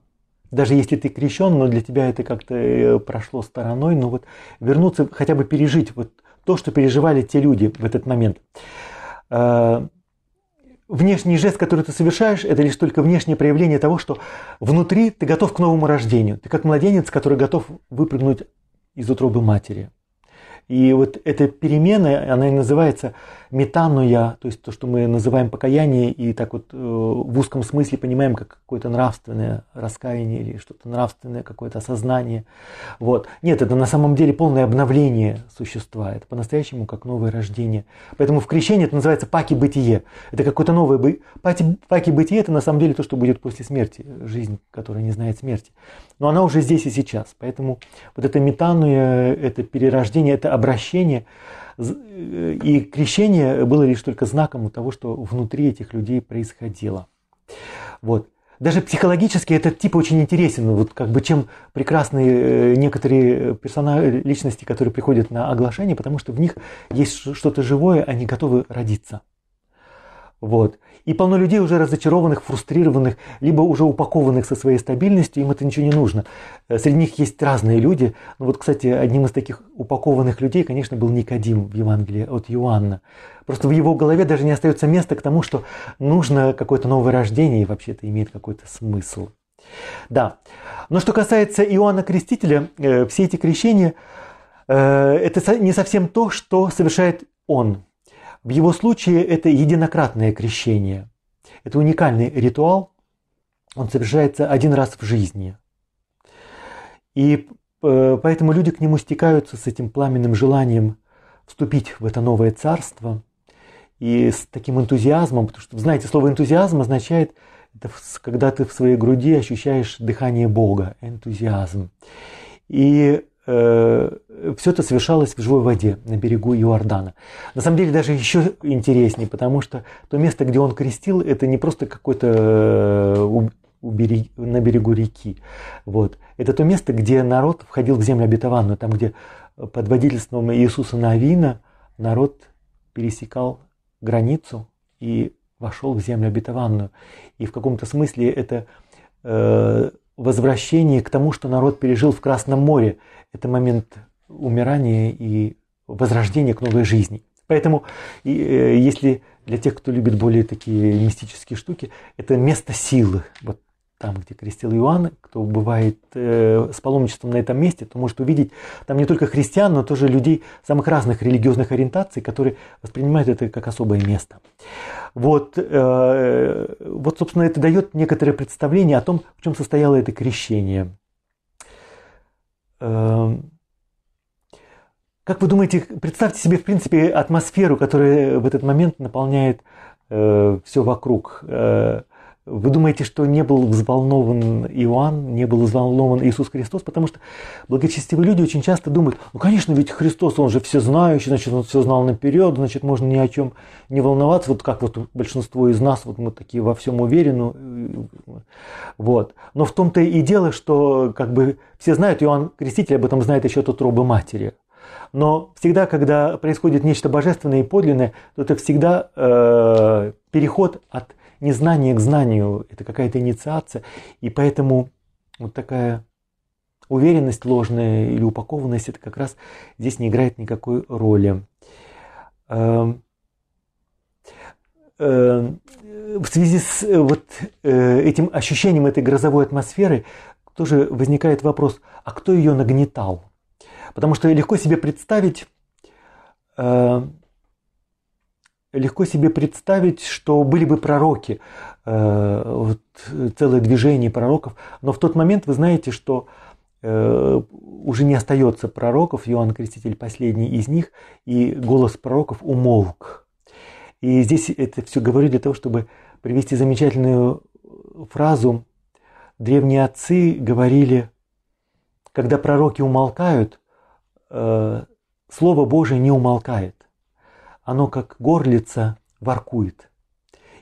даже если ты крещен, но для тебя это как-то э, прошло стороной, но вот вернуться, хотя бы пережить вот то, что переживали те люди в этот момент. Внешний жест, который ты совершаешь, это лишь только внешнее проявление того, что внутри ты готов к новому рождению. Ты как младенец, который готов выпрыгнуть из утробы матери. И вот эта перемена, она и называется метануя, то есть то, что мы называем покаяние, и так вот э, в узком смысле понимаем как какое-то нравственное раскаяние или что-то нравственное, какое-то осознание. Вот. Нет, это на самом деле полное обновление существа, это по-настоящему как новое рождение. Поэтому в крещении это называется паки-бытие. Это какое-то новое бы... паки-бытие, это на самом деле то, что будет после смерти, жизнь, которая не знает смерти. Но она уже здесь и сейчас. Поэтому вот это метануя, это перерождение, это обращение – и крещение было лишь только знаком того, что внутри этих людей происходило. Вот. Даже психологически этот тип очень интересен. Вот как бы чем прекрасны э, некоторые персонажи, личности, которые приходят на оглашение, потому что в них есть что-то живое, они готовы родиться. Вот. И полно людей уже разочарованных, фрустрированных, либо уже упакованных со своей стабильностью, им это ничего не нужно. Э, среди них есть разные люди. Ну вот, кстати, одним из таких упакованных людей, конечно, был Никодим в Евангелии от Иоанна. Просто в его голове даже не остается места к тому, что нужно какое-то новое рождение, и вообще это имеет какой-то смысл. Да. Но что касается Иоанна Крестителя, э, все эти крещения э, – это не совсем то, что совершает он. В его случае это единократное крещение. Это уникальный ритуал, он совершается один раз в жизни. И э, поэтому люди к нему стекаются с этим пламенным желанием вступить в это новое царство и с таким энтузиазмом, потому что, знаете, слово энтузиазм означает, это когда ты в своей груди ощущаешь дыхание Бога, энтузиазм. И все это совершалось в живой воде на берегу Иордана. На самом деле даже еще интереснее, потому что то место, где он крестил, это не просто какой-то э, на берегу реки. Вот. Это то место, где народ входил в землю обетованную, там, где под водительством Иисуса Навина народ пересекал границу и вошел в землю обетованную. И в каком-то смысле это э, возвращение к тому, что народ пережил в Красном море. Это момент умирания и возрождения к новой жизни. Поэтому, э, если для тех, кто любит более такие мистические штуки, это место силы. Вот там, где крестил Иоанн, кто бывает э, с паломничеством на этом месте, то может увидеть там не только христиан, но тоже людей самых разных религиозных ориентаций, которые воспринимают это как особое место. Вот, э, вот собственно, это дает некоторое представление о том, в чем состояло это крещение. Э, как вы думаете, представьте себе, в принципе, атмосферу, которая в этот момент наполняет э, все вокруг. Э, вы думаете, что не был взволнован Иоанн, не был взволнован Иисус Христос? Потому что благочестивые люди очень часто думают, ну, конечно, ведь Христос, он же все знающий, значит, он все знал наперед, значит, можно ни о чем не волноваться, вот как вот большинство из нас, вот мы такие во всем уверены. Вот. Но в том-то и дело, что как бы все знают, Иоанн Креститель об этом знает еще от утробы матери. Но всегда, когда происходит нечто божественное и подлинное, то это всегда э, переход от незнание к знанию, это какая-то инициация, и поэтому вот такая уверенность ложная или упакованность, это как раз здесь не играет никакой роли. Эм, э, в связи с э, вот э, этим ощущением этой грозовой атмосферы тоже возникает вопрос, а кто ее нагнетал? Потому что легко себе представить легко себе представить, что были бы пророки, э, вот, целое движение пророков, но в тот момент вы знаете, что э, уже не остается пророков, Иоанн Креститель последний из них, и голос пророков умолк. И здесь это все говорю для того, чтобы привести замечательную фразу. Древние отцы говорили, когда пророки умолкают, э, Слово Божие не умолкает оно как горлица воркует.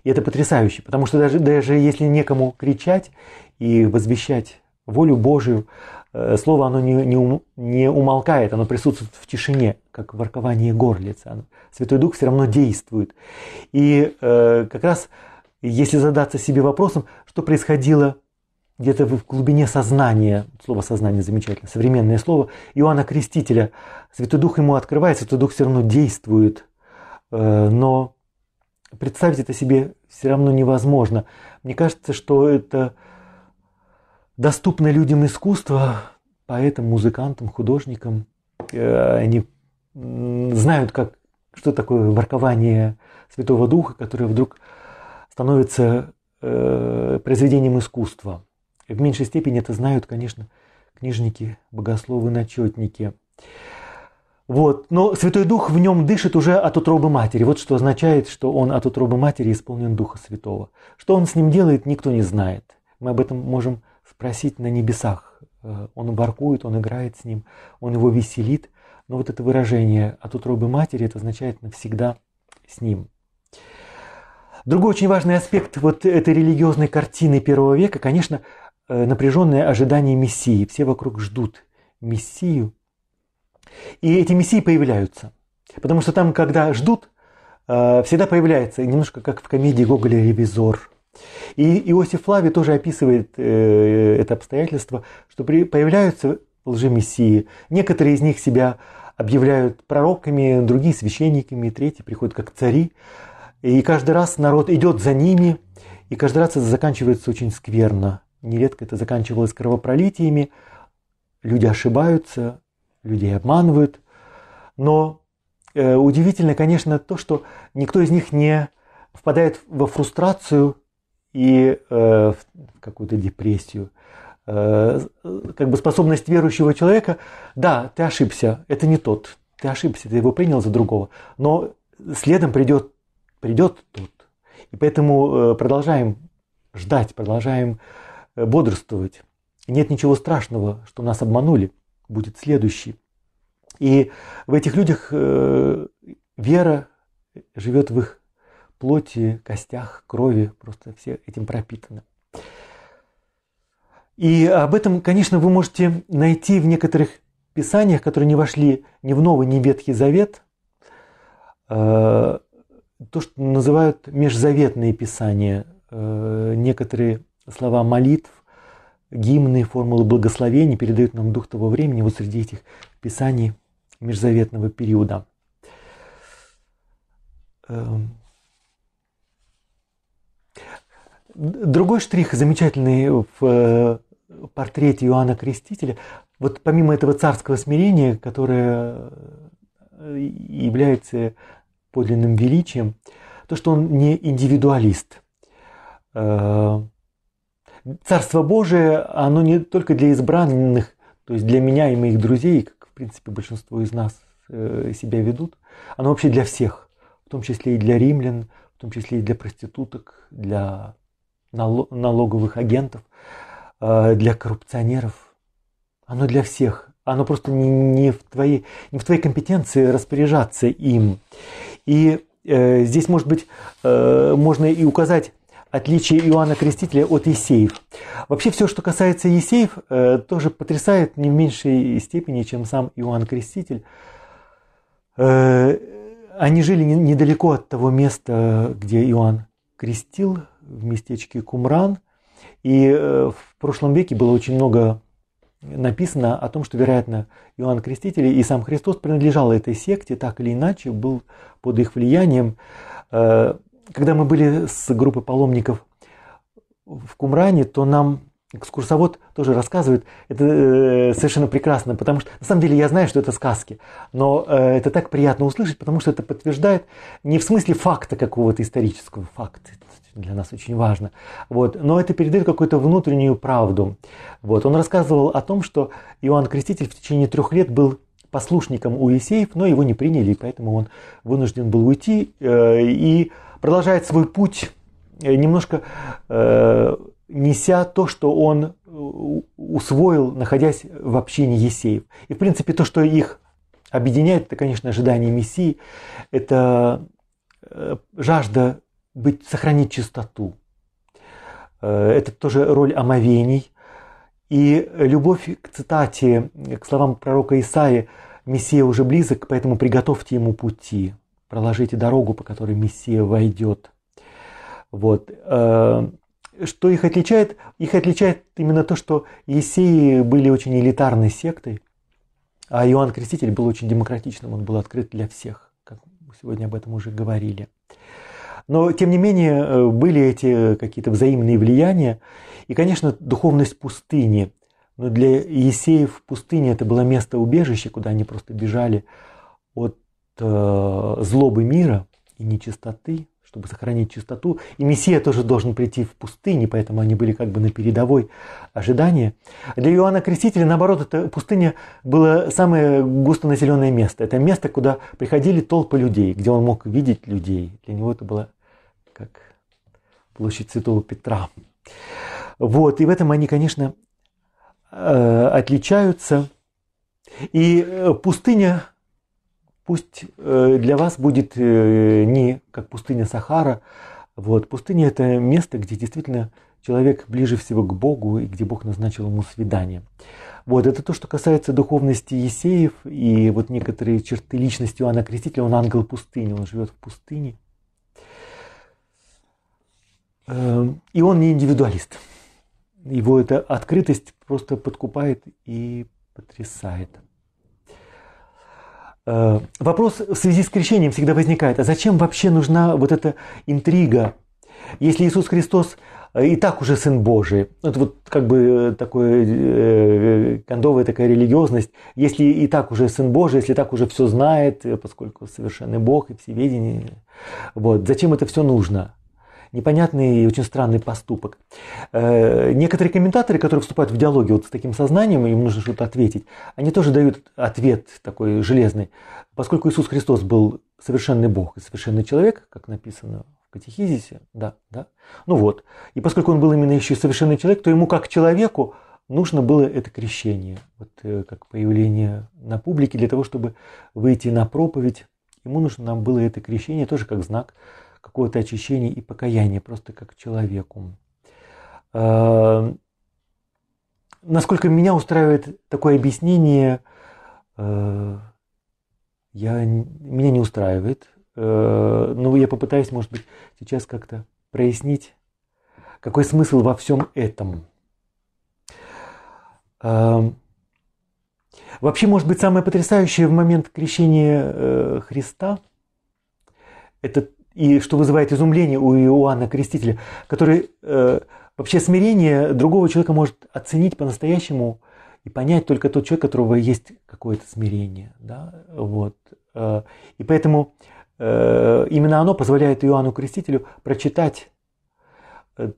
И это потрясающе, потому что даже, даже если некому кричать и возвещать волю Божию, э, слово оно не, не, не умолкает, оно присутствует в тишине, как воркование горлицы. Святой Дух все равно действует. И э, как раз если задаться себе вопросом, что происходило где-то в глубине сознания, слово сознание замечательно, современное слово, Иоанна Крестителя, Святой Дух ему открывается, Святой Дух все равно действует но представить это себе все равно невозможно. Мне кажется, что это доступно людям искусство, поэтам, музыкантам, художникам. Э, они знают, как, что такое воркование Святого Духа, которое вдруг становится э, произведением искусства. В меньшей степени это знают, конечно, книжники, богословы, начетники. Вот. Но Святой Дух в нем дышит уже от утробы матери. Вот что означает, что он от утробы матери исполнен Духа Святого. Что он с ним делает, никто не знает. Мы об этом можем спросить на небесах. Э, он воркует, он играет с ним, он его веселит. Но вот это выражение от утробы матери, это означает навсегда с ним. Другой очень важный аспект вот этой религиозной картины первого века, конечно, э, напряженное ожидание Мессии. Все вокруг ждут Мессию, и эти мессии появляются. Потому что там, когда ждут, э, всегда появляется, немножко как в комедии Гоголя «Ревизор». И Иосиф Флавий тоже описывает э, это обстоятельство, что появляются лжемессии. Некоторые из них себя объявляют пророками, другие священниками, третьи приходят как цари. И каждый раз народ идет за ними, и каждый раз это заканчивается очень скверно. Нередко это заканчивалось кровопролитиями, люди ошибаются, людей обманывают. Но э, удивительно, конечно, то, что никто из них не впадает во фрустрацию и э, в какую-то депрессию. Э, как бы способность верующего человека, да, ты ошибся, это не тот, ты ошибся, ты его принял за другого, но следом придет, придет тот. И поэтому э, продолжаем ждать, продолжаем э, бодрствовать. нет ничего страшного, что нас обманули будет следующий. И в этих людях э, вера живет в их плоти, костях, крови, просто все этим пропитаны. И об этом, конечно, вы можете найти в некоторых писаниях, которые не вошли ни в Новый, ни в Ветхий Завет, э, то, что называют межзаветные писания, э, некоторые слова молитв, гимны, формулы благословений передают нам дух того времени вот среди этих писаний межзаветного периода. Эм. Другой штрих замечательный в э, портрете Иоанна Крестителя, вот помимо этого царского смирения, которое э, является подлинным величием, то, что он не индивидуалист. Царство Божие, оно не только для избранных, то есть для меня и моих друзей, как в принципе большинство из нас э, себя ведут, оно вообще для всех, в том числе и для римлян, в том числе и для проституток, для налоговых агентов, э, для коррупционеров. Оно для всех. Оно просто не, не, в, твоей, не в твоей компетенции распоряжаться им. И э, здесь, может быть, э, можно и указать отличие Иоанна Крестителя от Есеев. Вообще все, что касается Есеев, э, тоже потрясает не в меньшей степени, чем сам Иоанн Креститель. Э, они жили недалеко от того места, где Иоанн крестил, в местечке Кумран. И э, в прошлом веке было очень много написано о том, что, вероятно, Иоанн Креститель и сам Христос принадлежал этой секте, так или иначе, был под их влиянием когда мы были с группой паломников в Кумране, то нам экскурсовод тоже рассказывает, это э, совершенно прекрасно, потому что на самом деле я знаю, что это сказки, но э, это так приятно услышать, потому что это подтверждает не в смысле факта какого-то исторического факта, для нас очень важно, вот, но это передает какую-то внутреннюю правду. Вот. Он рассказывал о том, что Иоанн Креститель в течение трех лет был послушником у Есеев, но его не приняли, и поэтому он вынужден был уйти э, и продолжает свой путь, э, немножко э, неся то, что он усвоил, находясь в общине Есеев. И, в принципе, то, что их объединяет, это, конечно, ожидание Мессии, это жажда быть, сохранить чистоту. Это тоже роль омовений. И любовь к цитате, к словам пророка Исаи, «Мессия уже близок, поэтому приготовьте ему пути» проложите дорогу, по которой Мессия войдет. Вот. Э, что их отличает? Их отличает именно то, что Есеи были очень элитарной сектой, а Иоанн Креститель был очень демократичным, он был открыт для всех, как мы сегодня об этом уже говорили. Но, тем не менее, э, были эти какие-то взаимные влияния. И, конечно, духовность пустыни. Но для Есеев пустыня это было место убежища, куда они просто бежали от Э, злобы мира и нечистоты, чтобы сохранить чистоту. И Мессия тоже должен прийти в пустыне, поэтому они были как бы на передовой ожидания. Для Иоанна Крестителя, наоборот, эта пустыня было самое густонаселенное место. Это место, куда приходили толпы людей, где он мог видеть людей. Для него это было как площадь Святого Петра. Вот, и в этом они, конечно, э, отличаются. И э, пустыня Пусть э, для вас будет э, не как пустыня Сахара. Вот. Пустыня – это место, где действительно человек ближе всего к Богу и где Бог назначил ему свидание. Вот, это то, что касается духовности Есеев и вот некоторые черты личности Иоанна Крестителя. Он ангел пустыни, он живет в пустыне. Эм, и он не индивидуалист. Его эта открытость просто подкупает и потрясает. Э, вопрос в связи с крещением всегда возникает, а зачем вообще нужна вот эта интрига, если Иисус Христос э, и так уже Сын Божий. Это вот как бы э, такое кондовая такая религиозность. Если и так уже Сын Божий, если так уже все знает, поскольку совершенный Бог и всеведение, вот, зачем это все нужно? Непонятный и очень странный поступок. Э, некоторые комментаторы, которые вступают в диалоги вот с таким сознанием, им нужно что-то ответить, они тоже дают ответ такой железный. Поскольку Иисус Христос был совершенный Бог и совершенный человек, как написано в катехизисе, да, да, ну вот, и поскольку он был именно еще совершенный человек, то ему как человеку нужно было это крещение, вот э, как появление на публике для того, чтобы выйти на проповедь, ему нужно нам было это крещение тоже как знак какое-то очищение и покаяние просто как человеку. А, насколько меня устраивает такое объяснение, а, я, меня не устраивает. А, но я попытаюсь, может быть, сейчас как-то прояснить, какой смысл во всем этом. Вообще, может быть, самое потрясающее в момент крещения э, Христа – это и что вызывает изумление у Иоанна Крестителя, который э, вообще смирение другого человека может оценить по-настоящему и понять только тот человек, у которого есть какое-то смирение. Да? Вот. Э, и поэтому э, именно оно позволяет Иоанну Крестителю прочитать э,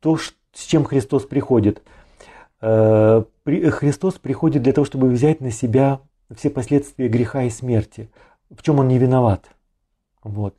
то, с чем Христос приходит. Э, Христос приходит для того, чтобы взять на себя все последствия греха и смерти, в чем он не виноват. Вот.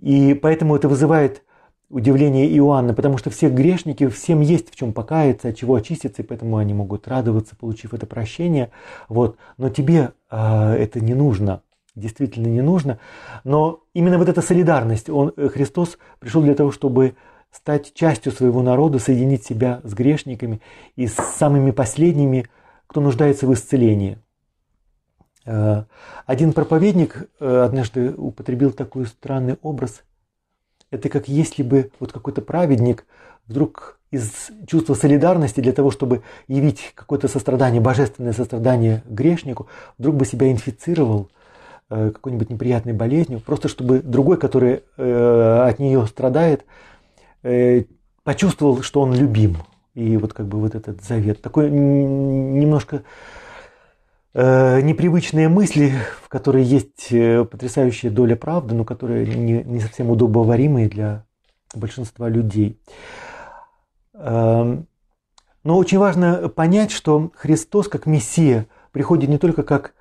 И поэтому это вызывает удивление Иоанна, потому что все грешники, всем есть в чем покаяться, от чего очиститься, и поэтому они могут радоваться, получив это прощение. Вот. Но тебе э, это не нужно, действительно не нужно. Но именно вот эта солидарность, он, э, Христос пришел для того, чтобы стать частью своего народа, соединить себя с грешниками и с самыми последними, кто нуждается в исцелении. Э, один проповедник э, однажды употребил такой странный образ – это как если бы вот какой-то праведник вдруг из чувства солидарности для того, чтобы явить какое-то сострадание, божественное сострадание грешнику, вдруг бы себя инфицировал э, какой-нибудь неприятной болезнью, просто чтобы другой, который от нее страдает, почувствовал, что он любим. И вот как бы вот этот завет. Такой немножко непривычные мысли, в которой есть э, потрясающая доля правды, но которые не, не совсем удобоваримые для большинства людей. Эм, но очень важно понять, что Христос как Мессия приходит не только как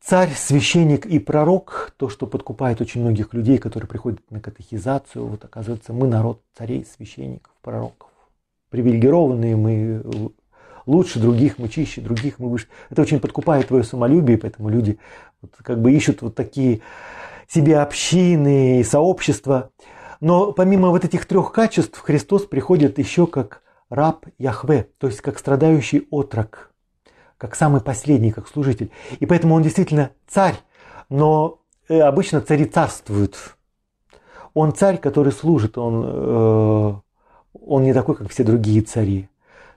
царь, священник и пророк, то, что подкупает очень многих людей, которые приходят на катехизацию. Вот оказывается, мы народ царей, священников, пророков. Привилегированные мы лучше других, мы чище других, мы выше. Это очень подкупает твое самолюбие, поэтому люди вот как бы ищут вот такие себе общины, сообщества. Но помимо вот этих трех качеств Христос приходит еще как раб Яхве, то есть как страдающий отрок, как самый последний, как служитель. И поэтому он действительно царь, но э, обычно цари царствуют. Он царь, который служит, он, э, он не такой, как все другие цари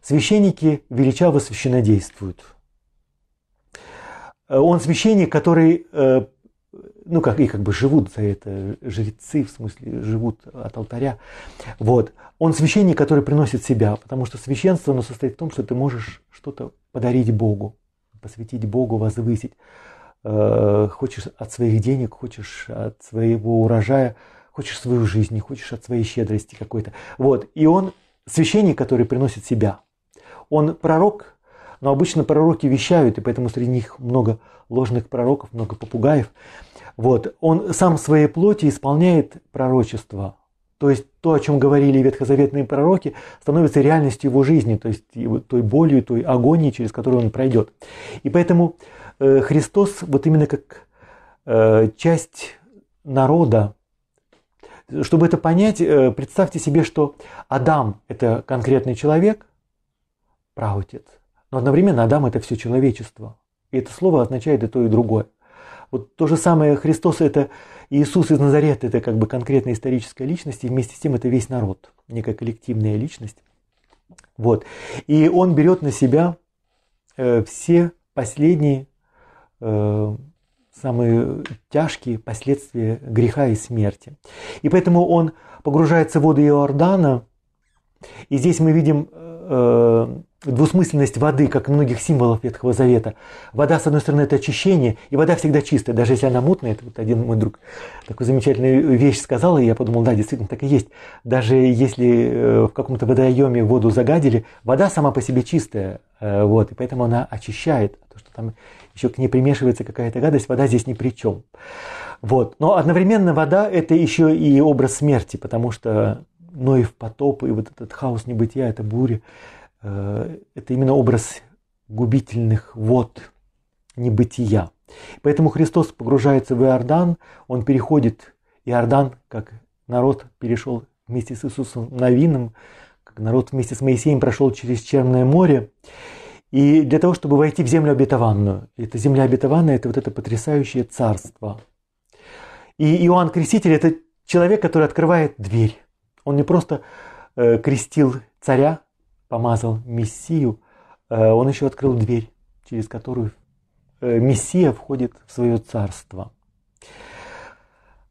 священники величаво священодействуют. Э, он священник, который, э, ну как и как бы живут за это, жрецы, в смысле, живут от алтаря. Вот. Он священник, который приносит себя, потому что священство оно состоит в том, что ты можешь что-то подарить Богу, посвятить Богу, возвысить. Э, хочешь от своих денег, хочешь от своего урожая, хочешь свою жизнь, хочешь от своей щедрости какой-то. Вот. И он священник, который приносит себя – он пророк, но обычно пророки вещают, и поэтому среди них много ложных пророков, много попугаев. Вот. Он сам в своей плоти исполняет пророчество. То есть то, о чем говорили ветхозаветные пророки, становится реальностью его жизни, то есть той болью, той агонией, через которую он пройдет. И поэтому э, Христос вот именно как э, часть народа, чтобы это понять, э, представьте себе, что Адам – это конкретный человек, праотец. Но одновременно Адам – это все человечество. И это слово означает и то, и другое. Вот то же самое Христос – это Иисус из Назарета, это как бы конкретная историческая личность, и вместе с тем это весь народ, некая коллективная личность. Вот. И он берет на себя э, все последние, э, самые тяжкие последствия греха и смерти. И поэтому он погружается в воду Иордана, и здесь мы видим э, двусмысленность воды, как и многих символов Ветхого Завета. Вода, с одной стороны, это очищение, и вода всегда чистая, даже если она мутная. Это вот один мой друг такую замечательную вещь сказал, и я подумал, да, действительно так и есть. Даже если э, в каком-то водоеме воду загадили, вода сама по себе чистая, э, вот, и поэтому она очищает. А то, что там еще к ней примешивается какая-то гадость, вода здесь ни при чем. Вот. Но одновременно вода – это еще и образ смерти, потому что Ноев потоп и вот этот хаос небытия, это буря, Э, это именно образ губительных вод небытия. Поэтому Христос погружается в Иордан, он переходит Иордан, как народ перешел вместе с Иисусом Новином, как народ вместе с Моисеем прошел через Черное море. И для того, чтобы войти в землю обетованную, эта земля обетованная – это вот это потрясающее царство. И Иоанн Креститель – это человек, который открывает дверь. Он не просто э, крестил царя, помазал Мессию, э, он еще открыл дверь, через которую э, Мессия входит в свое царство.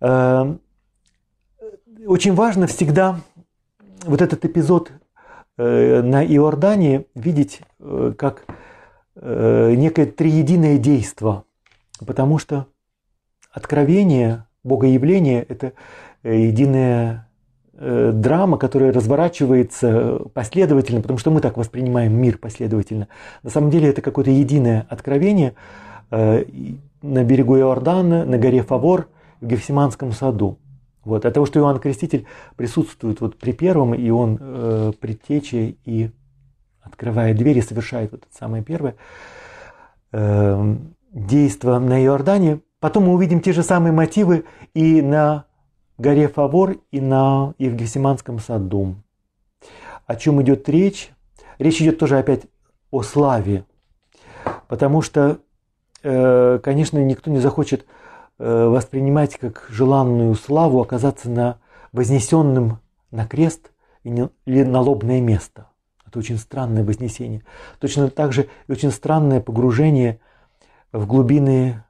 Э, очень важно всегда вот этот эпизод на Иордане видеть как некое триединое действо, потому что откровение, богоявление – это единое Э, драма, которая разворачивается последовательно, потому что мы так воспринимаем мир последовательно. На самом деле это какое-то единое откровение э, на берегу Иордана, на горе Фавор, в Гефсиманском саду. Вот, от того, что Иоанн Креститель присутствует вот при первом, и он э, предтече и открывает двери, совершает вот это самое первое э, действо на Иордане. Потом мы увидим те же самые мотивы и на горе Фавор, и на Евгесиманском саду. О чем идет речь? Речь идет тоже опять о славе, потому что, э, конечно, никто не захочет Э, воспринимать как желанную славу оказаться на вознесенном на крест или на лобное место. Это очень странное вознесение. Точно так же и очень странное погружение в глубины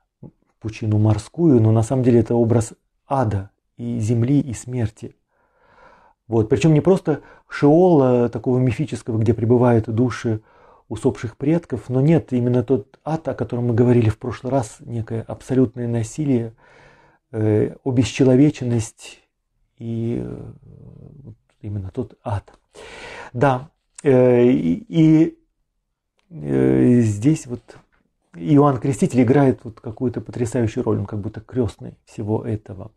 пучину морскую, но на самом деле это образ ада и земли и смерти. Вот. Причем не просто шеола такого мифического, где пребывают души усопших предков, но нет, именно тот ад, о котором мы говорили в прошлый раз, некое абсолютное насилие, э, обесчеловеченность и э, именно тот ад. Да, э, и, э, здесь вот Иоанн Креститель играет вот какую-то потрясающую роль, он как будто крестный всего этого.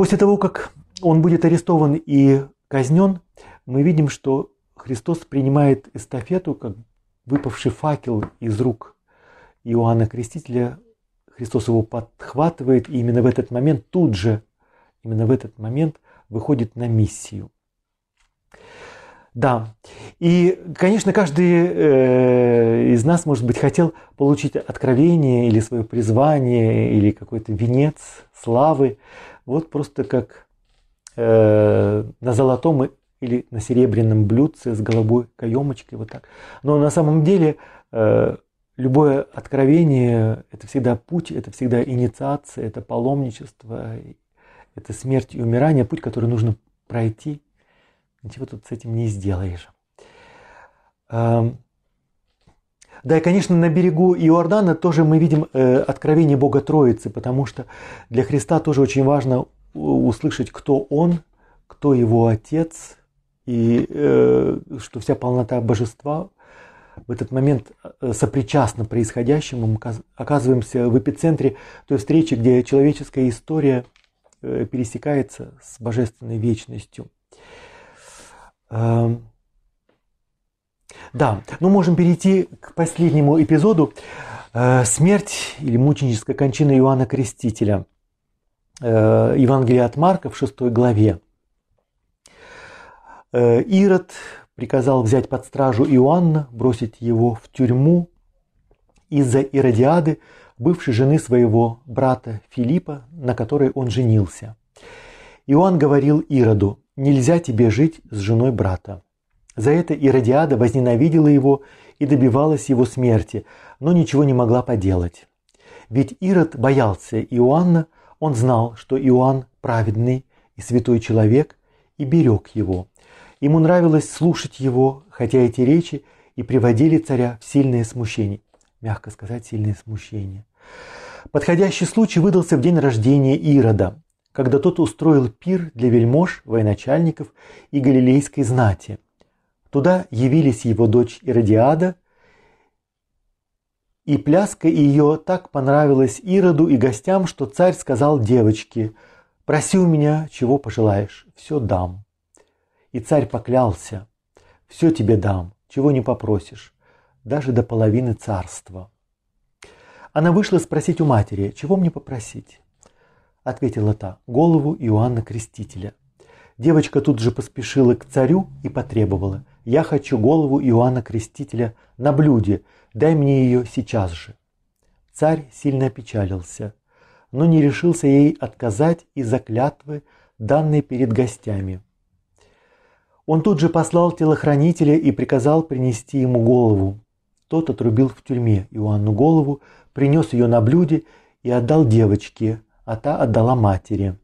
После того, как он будет арестован и казнен, мы видим, что Христос принимает эстафету, как выпавший факел из рук Иоанна Крестителя. Христос его подхватывает, и именно в этот момент, тут же, именно в этот момент выходит на миссию. Да, и, конечно, каждый э, из нас, может быть, хотел получить откровение или свое призвание, или какой-то венец славы, вот просто как э, на золотом или на серебряном блюдце с голубой каемочкой, вот так. Но на самом деле э, любое откровение – это всегда путь, это всегда инициация, это паломничество, это смерть и умирание, путь, который нужно пройти. Ничего тут с этим не сделаешь. Эм, да, и, конечно, на берегу Иордана тоже мы видим э, откровение Бога Троицы, потому что для Христа тоже очень важно услышать, кто Он, кто Его Отец, и э, что вся полнота божества в этот момент э, сопричастна происходящему. Мы оказываемся в эпицентре той встречи, где человеческая история пересекается с божественной вечностью. Э, да, ну можем перейти к последнему эпизоду. Э, смерть или мученическая кончина Иоанна Крестителя. Э, Евангелие от Марка в 6 главе. Э, Ирод приказал взять под стражу Иоанна, бросить его в тюрьму из-за Иродиады, бывшей жены своего брата Филиппа, на которой он женился. Иоанн говорил Ироду, «Нельзя тебе жить с женой брата». За это Иродиада возненавидела его и добивалась его смерти, но ничего не могла поделать. Ведь Ирод боялся Иоанна, он знал, что Иоанн праведный и святой человек, и берег его. Ему нравилось слушать его, хотя эти речи и приводили царя в сильное смущение. Мягко сказать, сильное смущение. Подходящий случай выдался в день рождения Ирода, когда тот устроил пир для вельмож, военачальников и галилейской знати. Туда явились его дочь Иродиада, и пляска ее так понравилась Ироду и гостям, что царь сказал девочке, «Проси у меня, чего пожелаешь, все дам». И царь поклялся, все тебе дам, чего не попросишь, даже до половины царства. Она вышла спросить у матери, чего мне попросить? Ответила та, голову Иоанна Крестителя. Девочка тут же поспешила к царю и потребовала, я хочу голову Иоанна Крестителя на блюде, дай мне ее сейчас же. Царь сильно опечалился, но не решился ей отказать из-за клятвы, данной перед гостями. Он тут же послал телохранителя и приказал принести ему голову. Тот отрубил в тюрьме Иоанну голову, принес ее на блюде и отдал девочке, а та отдала матери.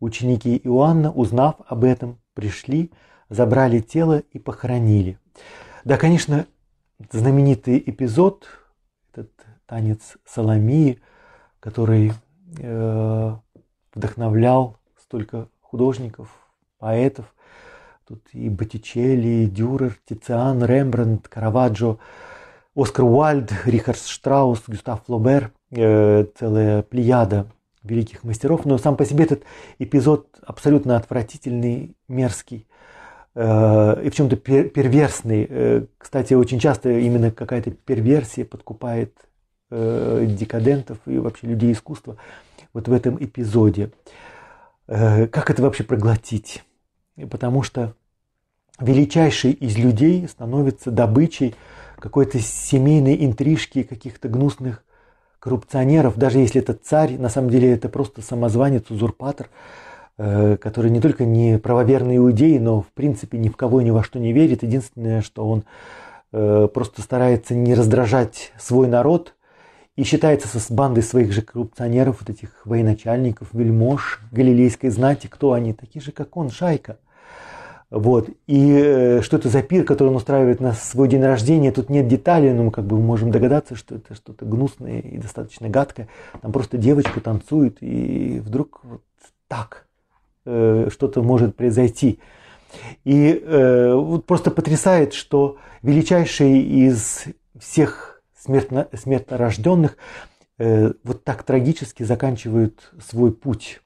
Ученики Иоанна, узнав об этом, пришли, забрали тело и похоронили. Да, конечно, знаменитый эпизод, этот танец Соломии, который э, вдохновлял столько художников, поэтов, Тут и Боттичелли, и Дюрер, Тициан, Рембрандт, Караваджо, Оскар Уальд, Рихард Штраус, Гюстав Флобер, э, целая плеяда великих мастеров, но сам по себе этот эпизод абсолютно отвратительный, мерзкий э, и в чем-то перверсный. Э, кстати, очень часто именно какая-то перверсия подкупает э, декадентов и вообще людей искусства вот в этом эпизоде. Как это вообще проглотить? Потому что величайший из людей становится добычей какой-то семейной интрижки, каких-то гнусных коррупционеров, даже если это царь, на самом деле это просто самозванец, узурпатор, э, который не только не правоверный иудей, но в принципе ни в кого и ни во что не верит. Единственное, что он э, просто старается не раздражать свой народ и считается с бандой своих же коррупционеров, вот этих военачальников, вельмож, галилейской знати. Кто они? Такие же, как он, шайка. Вот. И э, что это за пир, который он устраивает на свой день рождения, тут нет деталей, но мы как бы можем догадаться, что это что-то гнусное и достаточно гадкое. Там просто девочка танцует, и вдруг вот так э, что-то может произойти. И э, вот просто потрясает, что величайшие из всех смертно, смертно рожденных э, вот так трагически заканчивают свой путь.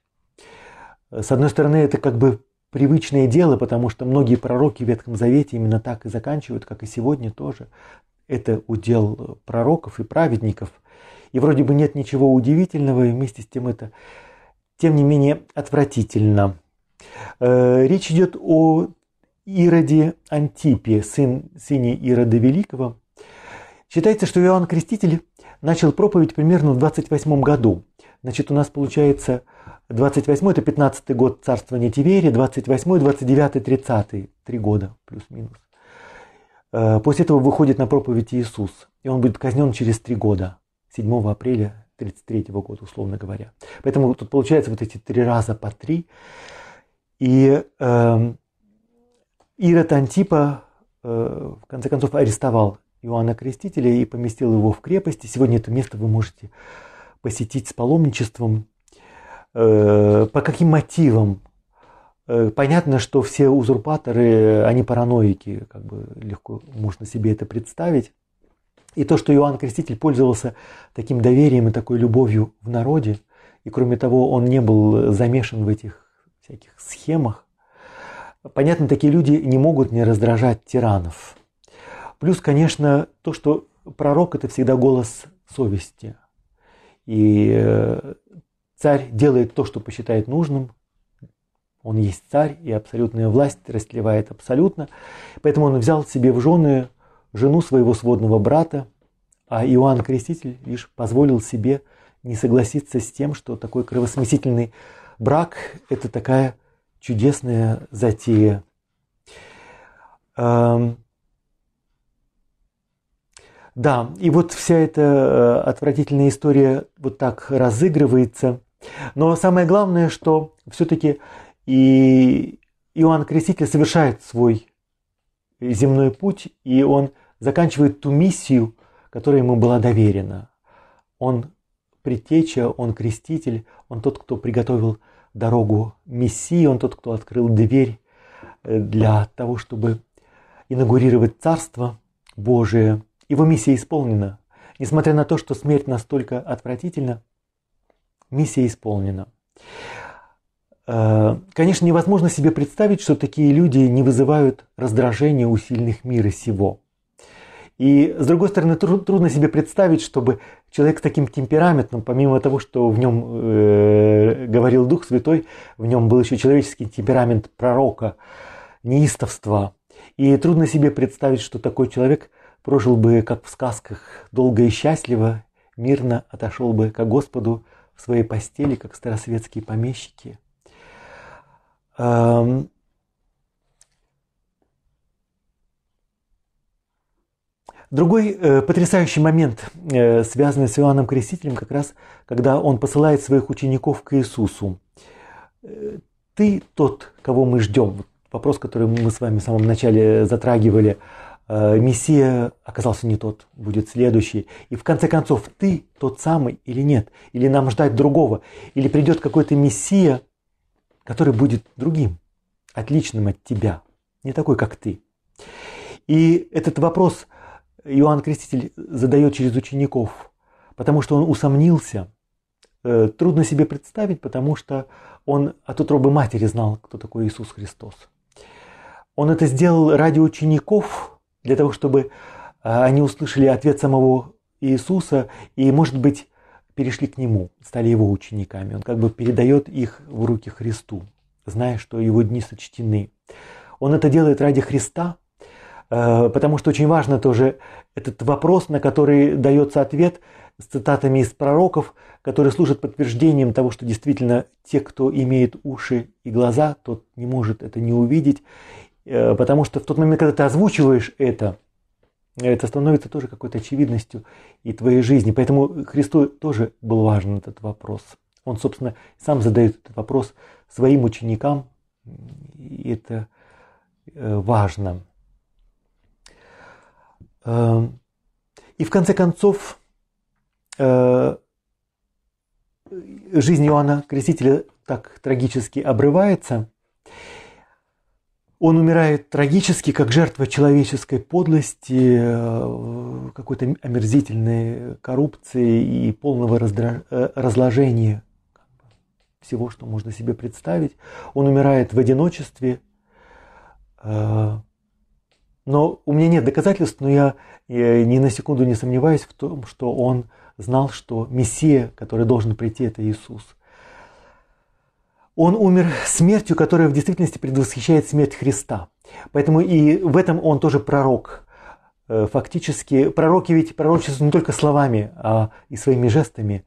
С одной стороны, это как бы привычное дело, потому что многие пророки в Ветхом Завете именно так и заканчивают, как и сегодня тоже. Это удел пророков и праведников. И вроде бы нет ничего удивительного, и вместе с тем это, тем не менее, отвратительно. Э, речь идет о Ироде Антипе, сын, сыне Ирода Великого. Считается, что Иоанн Креститель начал проповедь примерно в 28 году. Значит, у нас получается 28 это 15 год царствования Тиверия, 28 29 30 три года плюс-минус. Э, после этого выходит на проповедь Иисус, и он будет казнен через три года, 7 апреля 33 года, условно говоря. Поэтому тут получается вот эти три раза по три. И э, Ирод Антипа э, в конце концов арестовал Иоанна Крестителя и поместил его в крепости. Сегодня это место вы можете посетить с паломничеством. Э, по каким мотивам? Э, понятно, что все узурпаторы, они параноики, как бы легко можно себе это представить. И то, что Иоанн Креститель пользовался таким доверием и такой любовью в народе, и кроме того, он не был замешан в этих всяких схемах, понятно, такие люди не могут не раздражать тиранов. Плюс, конечно, то, что пророк – это всегда голос совести. И э, царь делает то, что посчитает нужным. Он есть царь, и абсолютная власть растлевает абсолютно. Поэтому он взял себе в жены жену своего сводного брата, а Иоанн Креститель лишь позволил себе не согласиться с тем, что такой кровосмесительный брак – это такая чудесная затея. Эм, да, и вот вся эта э, отвратительная история вот так разыгрывается. Но самое главное, что все-таки и Иоанн Креститель совершает свой земной путь, и он заканчивает ту миссию, которая ему была доверена. Он предтеча, он креститель, он тот, кто приготовил дорогу Мессии, он тот, кто открыл дверь э, для того, чтобы инаугурировать Царство Божие – его миссия исполнена. Несмотря на то, что смерть настолько отвратительна, миссия исполнена. Э, конечно, невозможно себе представить, что такие люди не вызывают раздражения у сильных мира сего. И, с другой стороны, трудно себе представить, чтобы человек с таким темпераментом, помимо того, что в нем э, говорил Дух Святой, в нем был еще человеческий темперамент пророка, неистовства. И трудно себе представить, что такой человек – прожил бы, как в сказках, долго и счастливо, мирно отошел бы к Господу своей постели, как старосветские помещики. Другой э, потрясающий момент, э, связанный с Иоанном Крестителем, как раз когда он посылает своих учеников к Иисусу. Э, Ты тот, кого мы ждем. Вопрос, который мы с вами в самом начале затрагивали – Мессия оказался не тот, будет следующий. И в конце концов, ты тот самый или нет? Или нам ждать другого? Или придет какой-то Мессия, который будет другим, отличным от тебя, не такой, как ты? И этот вопрос Иоанн Креститель задает через учеников, потому что он усомнился э, трудно себе представить, потому что он от утробы матери знал, кто такой Иисус Христос. Он это сделал ради учеников, для того, чтобы э, они услышали ответ самого Иисуса и, может быть, перешли к Нему, стали Его учениками. Он как бы передает их в руки Христу, зная, что Его дни сочтены. Он это делает ради Христа, э, потому что очень важно тоже этот вопрос, на который дается ответ с цитатами из пророков, которые служат подтверждением того, что действительно те, кто имеет уши и глаза, тот не может это не увидеть. Э, потому что в тот момент, когда ты озвучиваешь это, это становится тоже какой-то очевидностью и твоей жизни. Поэтому Христу тоже был важен этот вопрос. Он, собственно, сам задает этот вопрос своим ученикам, и это э, важно. Эм, и в конце концов, э, жизнь Иоанна Крестителя так трагически обрывается. Он умирает трагически, как жертва человеческой подлости, э, какой-то омерзительной коррупции и полного раздра... Э, разложения всего, что можно себе представить. Он умирает в одиночестве. Э, но у меня нет доказательств, но я ни на секунду не сомневаюсь в том, что он знал, что Мессия, который должен прийти, это Иисус – он умер смертью, которая в действительности предвосхищает смерть Христа. Поэтому и в этом он тоже пророк. Э, фактически пророки ведь пророчествуют не только словами, а и своими жестами,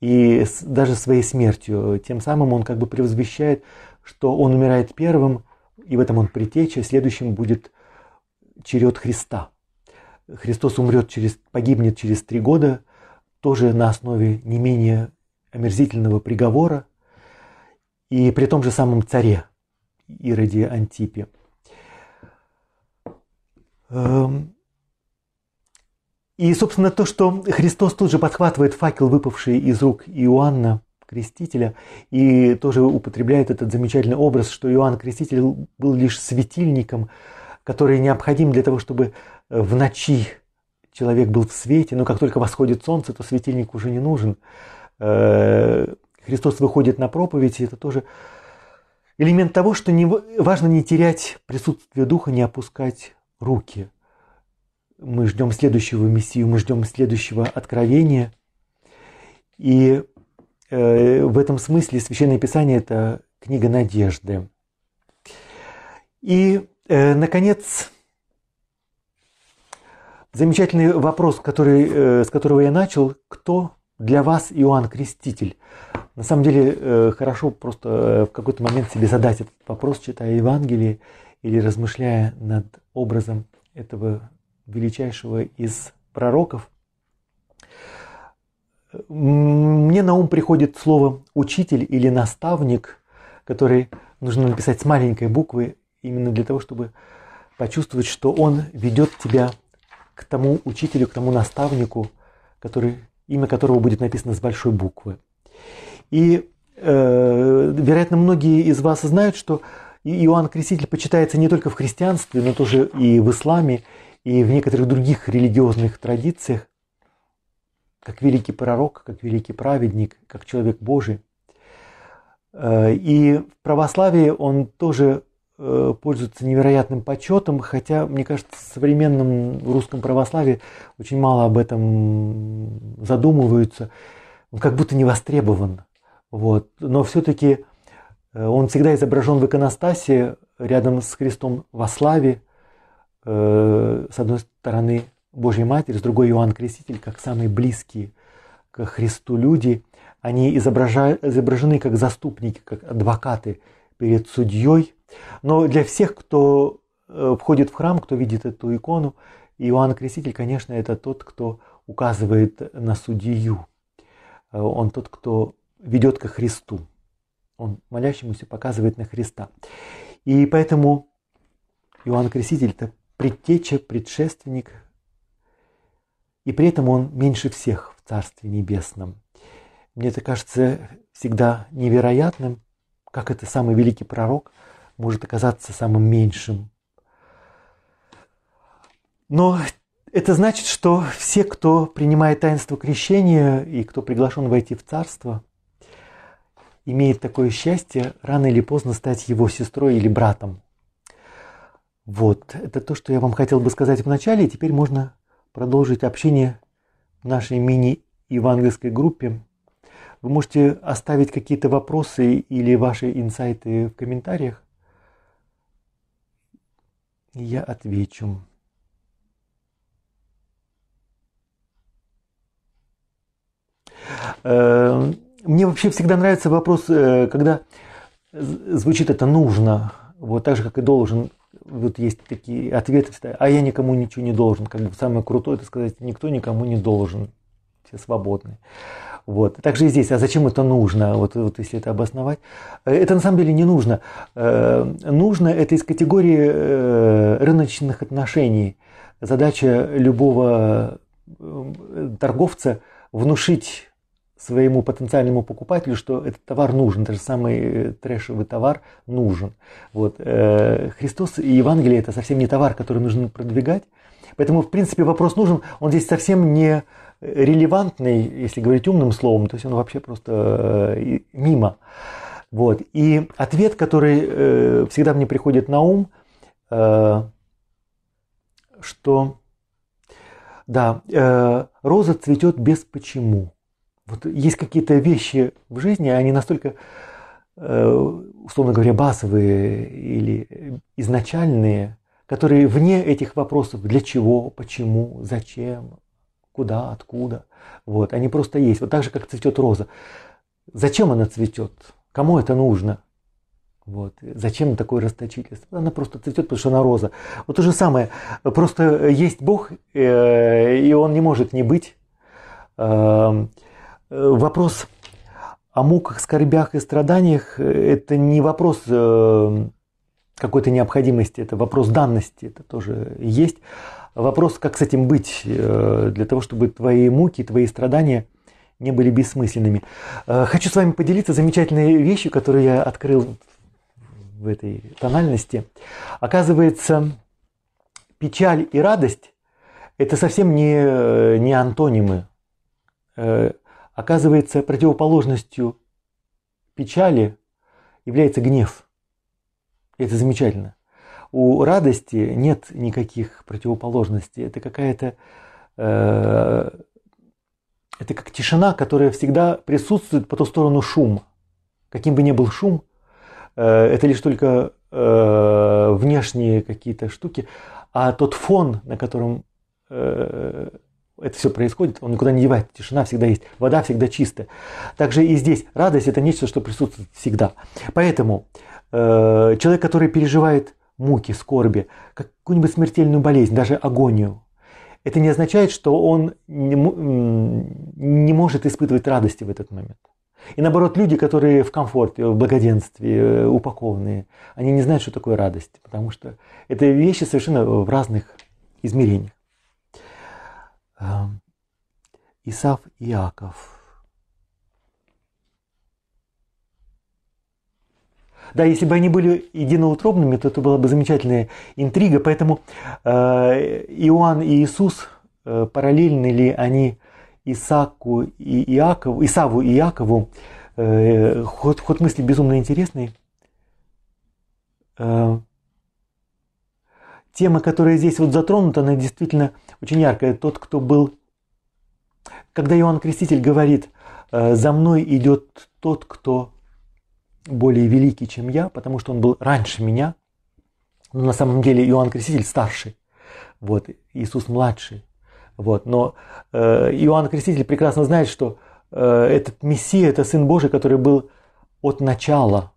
и даже своей смертью. Тем самым он как бы превозвещает, что он умирает первым, и в этом он притеча, следующим будет черед Христа. Христос умрет через, погибнет через три года, тоже на основе не менее омерзительного приговора – и при том же самом царе Ироде Антипе. Эм, и, собственно, то, что Христос тут же подхватывает факел, выпавший из рук Иоанна Крестителя, и тоже употребляет этот замечательный образ, что Иоанн Креститель был лишь светильником, который необходим для того, чтобы в ночи человек был в свете, но как только восходит солнце, то светильник уже не нужен. Христос выходит на проповедь, и это тоже элемент того, что не, важно не терять присутствие Духа, не опускать руки. Мы ждем следующего Мессию, мы ждем следующего откровения. И э, в этом смысле Священное Писание – это книга надежды. И, э, наконец, замечательный вопрос, который, э, с которого я начал. Кто для вас Иоанн Креститель? На самом деле э, хорошо просто э, в какой-то момент себе задать этот вопрос, читая Евангелие или размышляя над образом этого величайшего из пророков. Мне на ум приходит слово «учитель» или «наставник», который нужно написать с маленькой буквы, именно для того, чтобы почувствовать, что он ведет тебя к тому учителю, к тому наставнику, который, имя которого будет написано с большой буквы. И, э, вероятно, многие из вас знают, что Иоанн Креститель почитается не только в христианстве, но тоже и в исламе, и в некоторых других религиозных традициях, как великий пророк, как великий праведник, как человек Божий. Э, и в православии он тоже э, пользуется невероятным почетом, хотя, мне кажется, в современном русском православии очень мало об этом задумываются. Он как будто не востребован. Вот. Но все-таки э, он всегда изображен в иконостасе рядом с Христом во славе. Э, с одной стороны Божья Матерь, с другой Иоанн Креститель, как самые близкие к Христу люди. Они изображены как заступники, как адвокаты перед судьей. Но для всех, кто э, входит в храм, кто видит эту икону, Иоанн Креститель, конечно, это тот, кто указывает на судью. Он тот, кто ведет ко Христу. Он молящемуся показывает на Христа. И поэтому Иоанн Креститель – это предтеча, предшественник, и при этом он меньше всех в Царстве Небесном. Мне это кажется всегда невероятным, как это самый великий пророк может оказаться самым меньшим. Но это значит, что все, кто принимает таинство крещения и кто приглашен войти в Царство – имеет такое счастье рано или поздно стать его сестрой или братом. Вот, это то, что я вам хотел бы сказать в начале, и теперь можно продолжить общение в нашей мини-евангельской группе. Вы можете оставить какие-то вопросы или ваши инсайты в комментариях. Я отвечу. Э, мне вообще всегда нравится вопрос, э, когда звучит это нужно, вот так же, как и должен. Вот есть такие ответы, а я никому ничего не должен. Как бы самое крутое это сказать, никто никому не должен. Все свободны. Вот. Также и здесь, а зачем это нужно, вот, вот если это обосновать? Э, это на самом деле не нужно. Нужно это из категории рыночных отношений. Задача любого торговца внушить своему потенциальному покупателю, что этот товар нужен, даже самый э, трэшевый товар нужен. Вот. Э, Христос и Евангелие это совсем не товар, который нужно продвигать. Поэтому, в принципе, вопрос нужен, он здесь совсем не релевантный, если говорить умным словом, то есть он вообще просто э, мимо. Вот. И ответ, который всегда мне приходит на ум, что да, роза цветет без почему. Вот есть какие-то вещи в жизни, они настолько, э, условно говоря, базовые или изначальные, которые вне этих вопросов для чего, почему, зачем, куда, откуда. Вот, они просто есть. Вот так же, как цветет роза. Зачем она цветет? Кому это нужно? Вот. Зачем такое расточительство? Она просто цветет, потому что она роза. Вот то же самое. Просто есть Бог, э, и Он не может не быть. Э, вопрос о муках, скорбях и страданиях – это не вопрос э, какой-то необходимости, это вопрос данности, это тоже есть. Вопрос, как с этим быть, э, для того, чтобы твои муки, твои страдания не были бессмысленными. Хочу с вами поделиться замечательной вещью, которую я открыл в этой тональности. Оказывается, печаль и радость – это совсем не, не антонимы. Оказывается, противоположностью печали является гнев. это замечательно. У радости нет никаких противоположностей. Это какая-то... Э, это как тишина, которая всегда присутствует по ту сторону шума. Каким бы ни был шум, э, это лишь только э, внешние какие-то штуки, а тот фон, на котором э, это все происходит, он никуда не девается, тишина всегда есть, вода всегда чистая. Также и здесь радость это нечто, что присутствует всегда. Поэтому э, человек, который переживает муки, скорби, какую-нибудь смертельную болезнь, даже агонию, это не означает, что он не, не может испытывать радости в этот момент. И наоборот, люди, которые в комфорте, в благоденствии, э, упакованные, они не знают, что такое радость, потому что это вещи совершенно в разных измерениях. Исав и Иаков. Да, если бы они были единоутробными, то это была бы замечательная интрига. Поэтому э, Иоанн и Иисус, э, параллельны ли они Исаку и Иакову, Исаву и Иакову, э, ход, ход мысли безумно интересный. Э, тема, которая здесь вот затронута, она действительно очень яркая. Тот, кто был... Когда Иоанн Креститель говорит, «Э, за мной идет тот, кто более великий, чем я, потому что он был раньше меня. Но на самом деле Иоанн Креститель старший, вот, Иисус младший. Вот, но э, Иоанн Креститель прекрасно знает, что э, этот Мессия, это Сын Божий, который был от начала,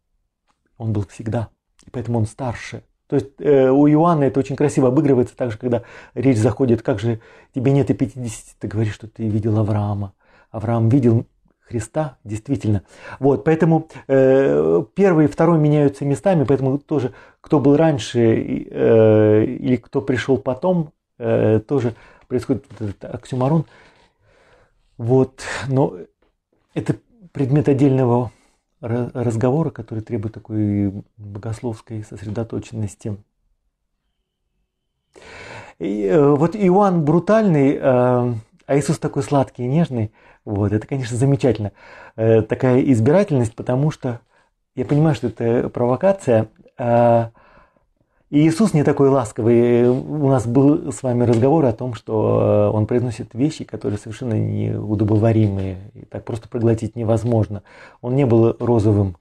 он был всегда, и поэтому он старше. То есть э, у Иоанна это очень красиво обыгрывается, также когда речь заходит, как же тебе нет и 50, ты говоришь, что ты видел Авраама. Авраам видел Христа, действительно. Вот, поэтому э, первый и второй меняются местами, поэтому тоже кто был раньше э, или кто пришел потом, э, тоже происходит вот этот оксюмарон. Вот, но это предмет отдельного разговора, который требует такой богословской сосредоточенности. И, э, вот Иоанн Брутальный, э, а Иисус такой сладкий и нежный. Вот, это, конечно, замечательно. Э, такая избирательность, потому что я понимаю, что это провокация. И Иисус не такой ласковый. У нас был с вами разговор о том, что он произносит вещи, которые совершенно неудобоваримые. И так просто проглотить невозможно. Он не был розовым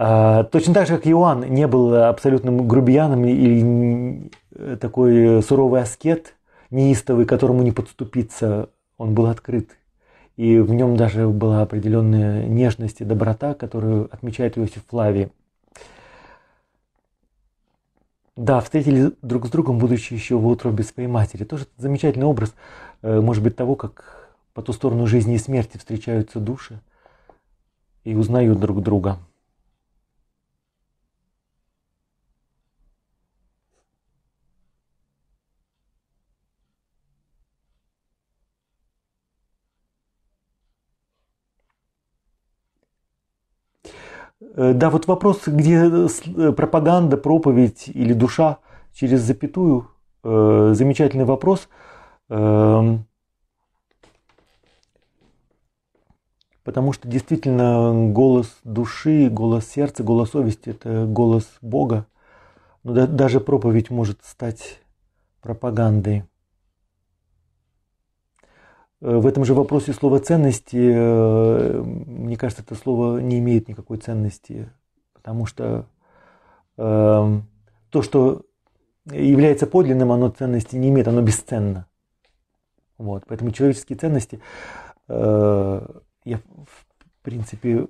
а, точно так же, как Иоанн не был абсолютным грубияном или такой суровый аскет, неистовый, которому не подступиться, он был открыт. И в нем даже была определенная нежность и доброта, которую отмечает Иосиф Флавий. Да, встретились друг с другом, будучи еще в утробе своей матери. Тоже замечательный образ, э, может быть, того, как по ту сторону жизни и смерти встречаются души и узнают друг друга. Да, вот вопрос, где э, э, пропаганда, проповедь или душа через запятую, замечательный вопрос. Эм, потому что действительно голос души, голос сердца, голос совести – это голос Бога. Но даже проповедь может стать пропагандой. Э, в этом же вопросе слово ценности, э, мне кажется, это слово не имеет никакой ценности, потому что э, то, что является подлинным, оно ценности не имеет, оно бесценно. Вот, поэтому человеческие ценности, я в принципе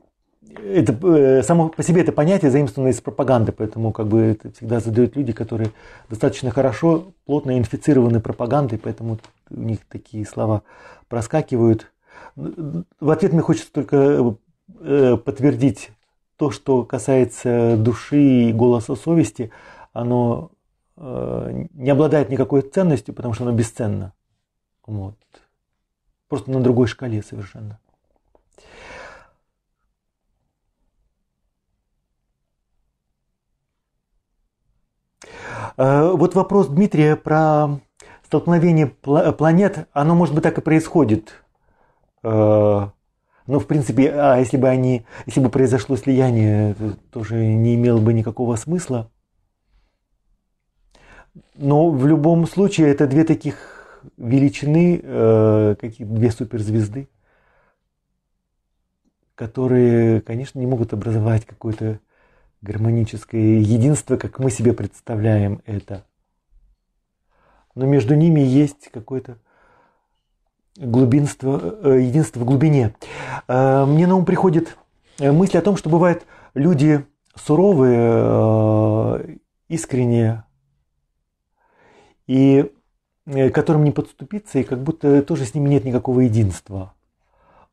это э, само по себе это понятие заимствовано из пропаганды, поэтому как бы это всегда задают люди, которые достаточно хорошо, плотно инфицированы пропагандой, поэтому у них такие слова проскакивают. В ответ мне хочется только э, подтвердить то, что касается души и голоса совести, оно э, не обладает никакой ценностью, потому что оно бесценно. Вот. Просто на другой шкале совершенно. Э, вот вопрос Дмитрия про столкновение планет, оно, может быть, так и происходит. Э, но, в принципе, а если бы они, если бы произошло слияние, это тоже не имело бы никакого смысла. Но в любом случае это две таких величины, э, какие две суперзвезды, которые, конечно, не могут образовать какой-то гармоническое единство, как мы себе представляем это. Но между ними есть какое-то глубинство, э, единство в глубине. Э, мне на ум приходит мысль о том, что бывают люди суровые, э, искренние, и которым не подступиться, и как будто тоже с ними нет никакого единства.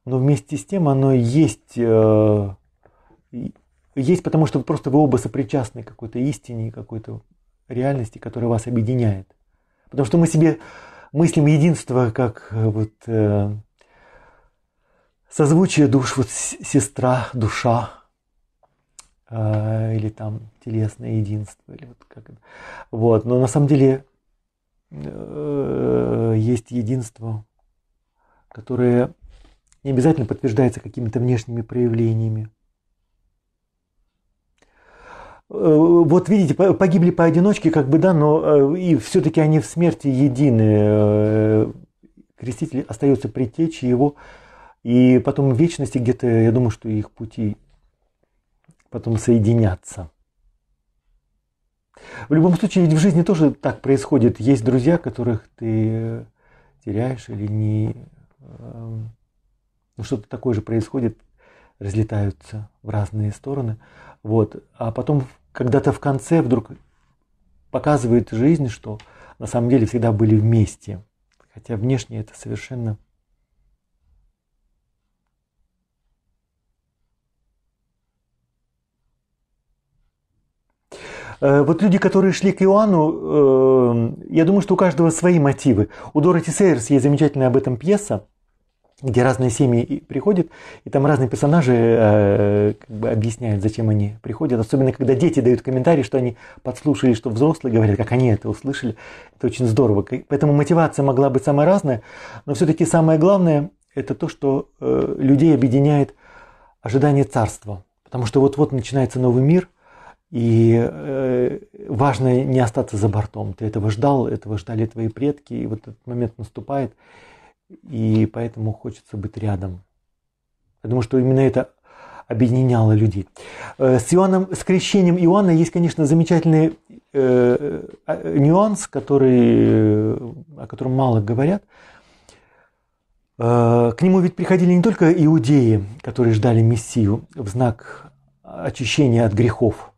Но вместе с тем оно есть есть потому, что просто вы оба сопричастны к какой-то истине, какой-то реальности, которая вас объединяет. Потому что мы себе мыслим единство как э, вот э, созвучие душ, вот сестра, душа, э, или там телесное единство, или вот как это. Вот, но на самом деле э, есть единство, которое не обязательно подтверждается какими-то внешними проявлениями. Э, вот видите, погибли поодиночке, как бы, да, но э, и все-таки они в смерти едины. Э, креститель остается предтечей его, и потом в вечности где-то, я думаю, что их пути потом соединятся. В любом случае, ведь в жизни тоже так происходит. Есть друзья, которых ты теряешь или не... Ну, что-то такое же происходит, разлетаются в разные стороны. Вот. А потом когда-то в конце вдруг показывает жизнь, что на самом деле всегда были вместе. Хотя внешне это совершенно э, Вот люди, которые шли к Иоанну, э, я думаю, что у каждого свои мотивы. У Дороти Сейерс есть замечательная об этом пьеса. Где разные семьи приходят, и там разные персонажи э, как бы объясняют, зачем они приходят. Особенно, когда дети дают комментарии, что они подслушали, что взрослые говорят, как они это услышали. Это очень здорово. Поэтому мотивация могла быть самая разная, но все-таки самое главное – это то, что э, людей объединяет ожидание царства. Потому что вот-вот начинается новый мир, и э, важно не остаться за бортом. Ты этого ждал, этого ждали твои предки, и вот этот момент наступает – и поэтому хочется быть рядом. Думаю, что именно это объединяло людей. Э, с, Иоанном, с крещением Иоанна есть, конечно, замечательный э, э нюанс, который, о котором мало говорят. Э, к нему ведь приходили не только иудеи, которые ждали Мессию в знак очищения от грехов,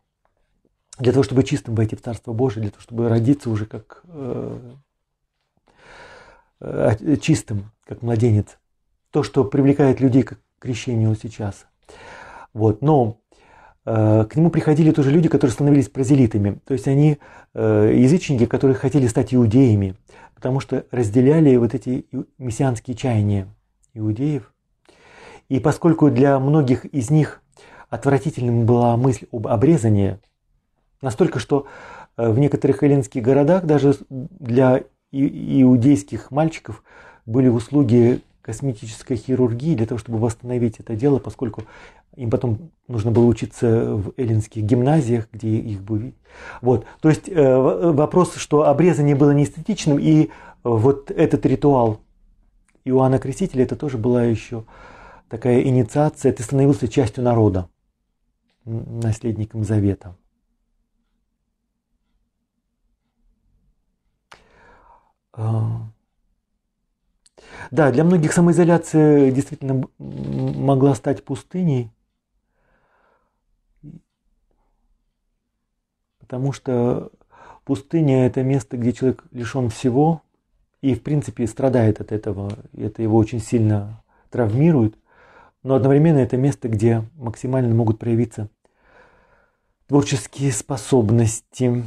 для того, чтобы чистым войти в Царство Божие, для того, чтобы родиться уже как э, Э, чистым, как младенец. То, что привлекает людей к крещению сейчас. Вот. Но э, к нему приходили тоже люди, которые становились прозелитами. То есть они э, язычники, которые хотели стать иудеями, потому что разделяли вот эти мессианские чаяния иудеев. И поскольку для многих из них отвратительным была мысль об обрезании, настолько, что в некоторых эллинских городах даже для иудейских мальчиков были услуги косметической хирургии для того, чтобы восстановить это дело, поскольку им потом нужно было учиться в эллинских гимназиях, где их бы... Вот. То есть э, вопрос, что обрезание было неэстетичным, и вот этот ритуал Иоанна Крестителя, это тоже была еще такая инициация, ты становился частью народа, наследником завета. Да, для многих самоизоляция действительно могла стать пустыней, потому что пустыня – это место, где человек лишен всего и, в принципе, страдает от этого, и это его очень сильно травмирует, но одновременно это место, где максимально могут проявиться творческие способности,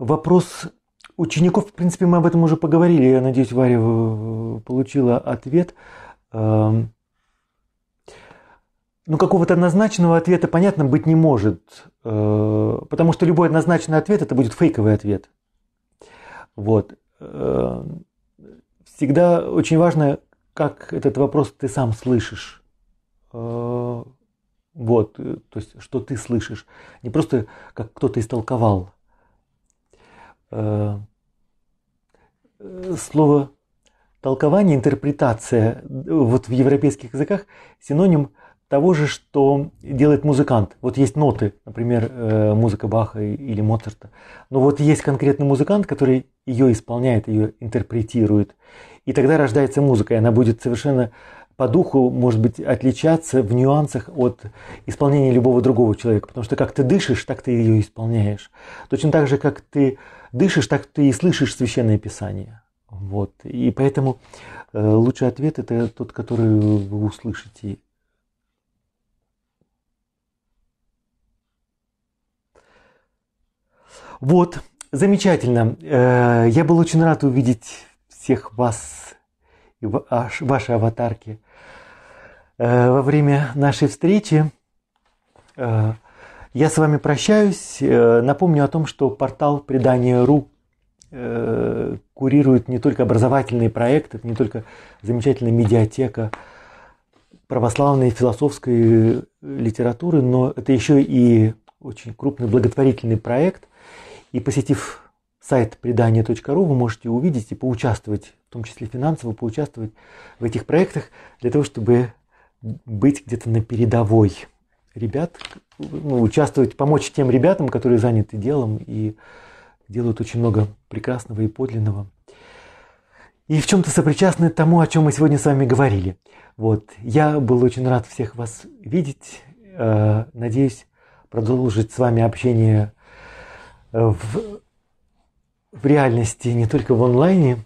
Вопрос учеников, в принципе, мы об этом уже поговорили. Я надеюсь, Варя э, получила ответ. Эм, ну, какого-то однозначного ответа, понятно, быть не может. Э, потому что любой однозначный ответ – это будет фейковый ответ. Вот. Э, всегда очень важно, как этот вопрос ты сам слышишь. Вот, то есть, что ты слышишь. Не просто как кто-то истолковал. Э, слово толкование, интерпретация вот в европейских языках синоним того же, что делает музыкант. Вот есть ноты, например, э, музыка Баха или Моцарта. Но вот есть конкретный музыкант, который ее исполняет, ее интерпретирует. И тогда рождается музыка, и она будет совершенно по духу, может быть, отличаться в нюансах от исполнения любого другого человека. Потому что как ты дышишь, так ты ее исполняешь. Точно так же, как ты дышишь, так ты и слышишь священное писание. Вот. И поэтому э, лучший ответ это тот, который вы услышите. Вот, замечательно. Э, я был очень рад увидеть всех вас и ваши аватарки Э, во время нашей встречи. Э, я с вами прощаюсь. Э, напомню о том, что портал предания.ру курирует не только образовательные проекты, не только замечательная медиатека православной философской литературы, но это еще и очень крупный благотворительный проект. И посетив сайт предания.ру, вы можете увидеть и поучаствовать, в том числе финансово, поучаствовать в этих проектах для того, чтобы быть где-то на передовой ребят, ну, участвовать, помочь тем ребятам, которые заняты делом и делают очень много прекрасного и подлинного. И в чем-то сопричастны тому, о чем мы сегодня с вами говорили. Вот. Я был очень рад всех вас видеть. Э, надеюсь продолжить с вами общение в в реальности, не только в онлайне.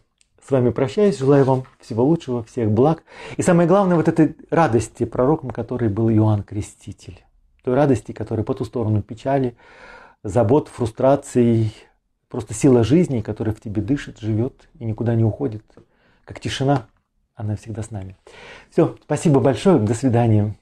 С вами прощаюсь, желаю вам всего лучшего, всех благ. И самое главное, вот этой радости пророком, который был Иоанн Креститель. Той радости, которая по ту сторону печали, забот, фрустраций, просто сила жизни, которая в тебе дышит, живет и никуда не уходит. Как тишина, она всегда с нами. Все, спасибо большое, до свидания.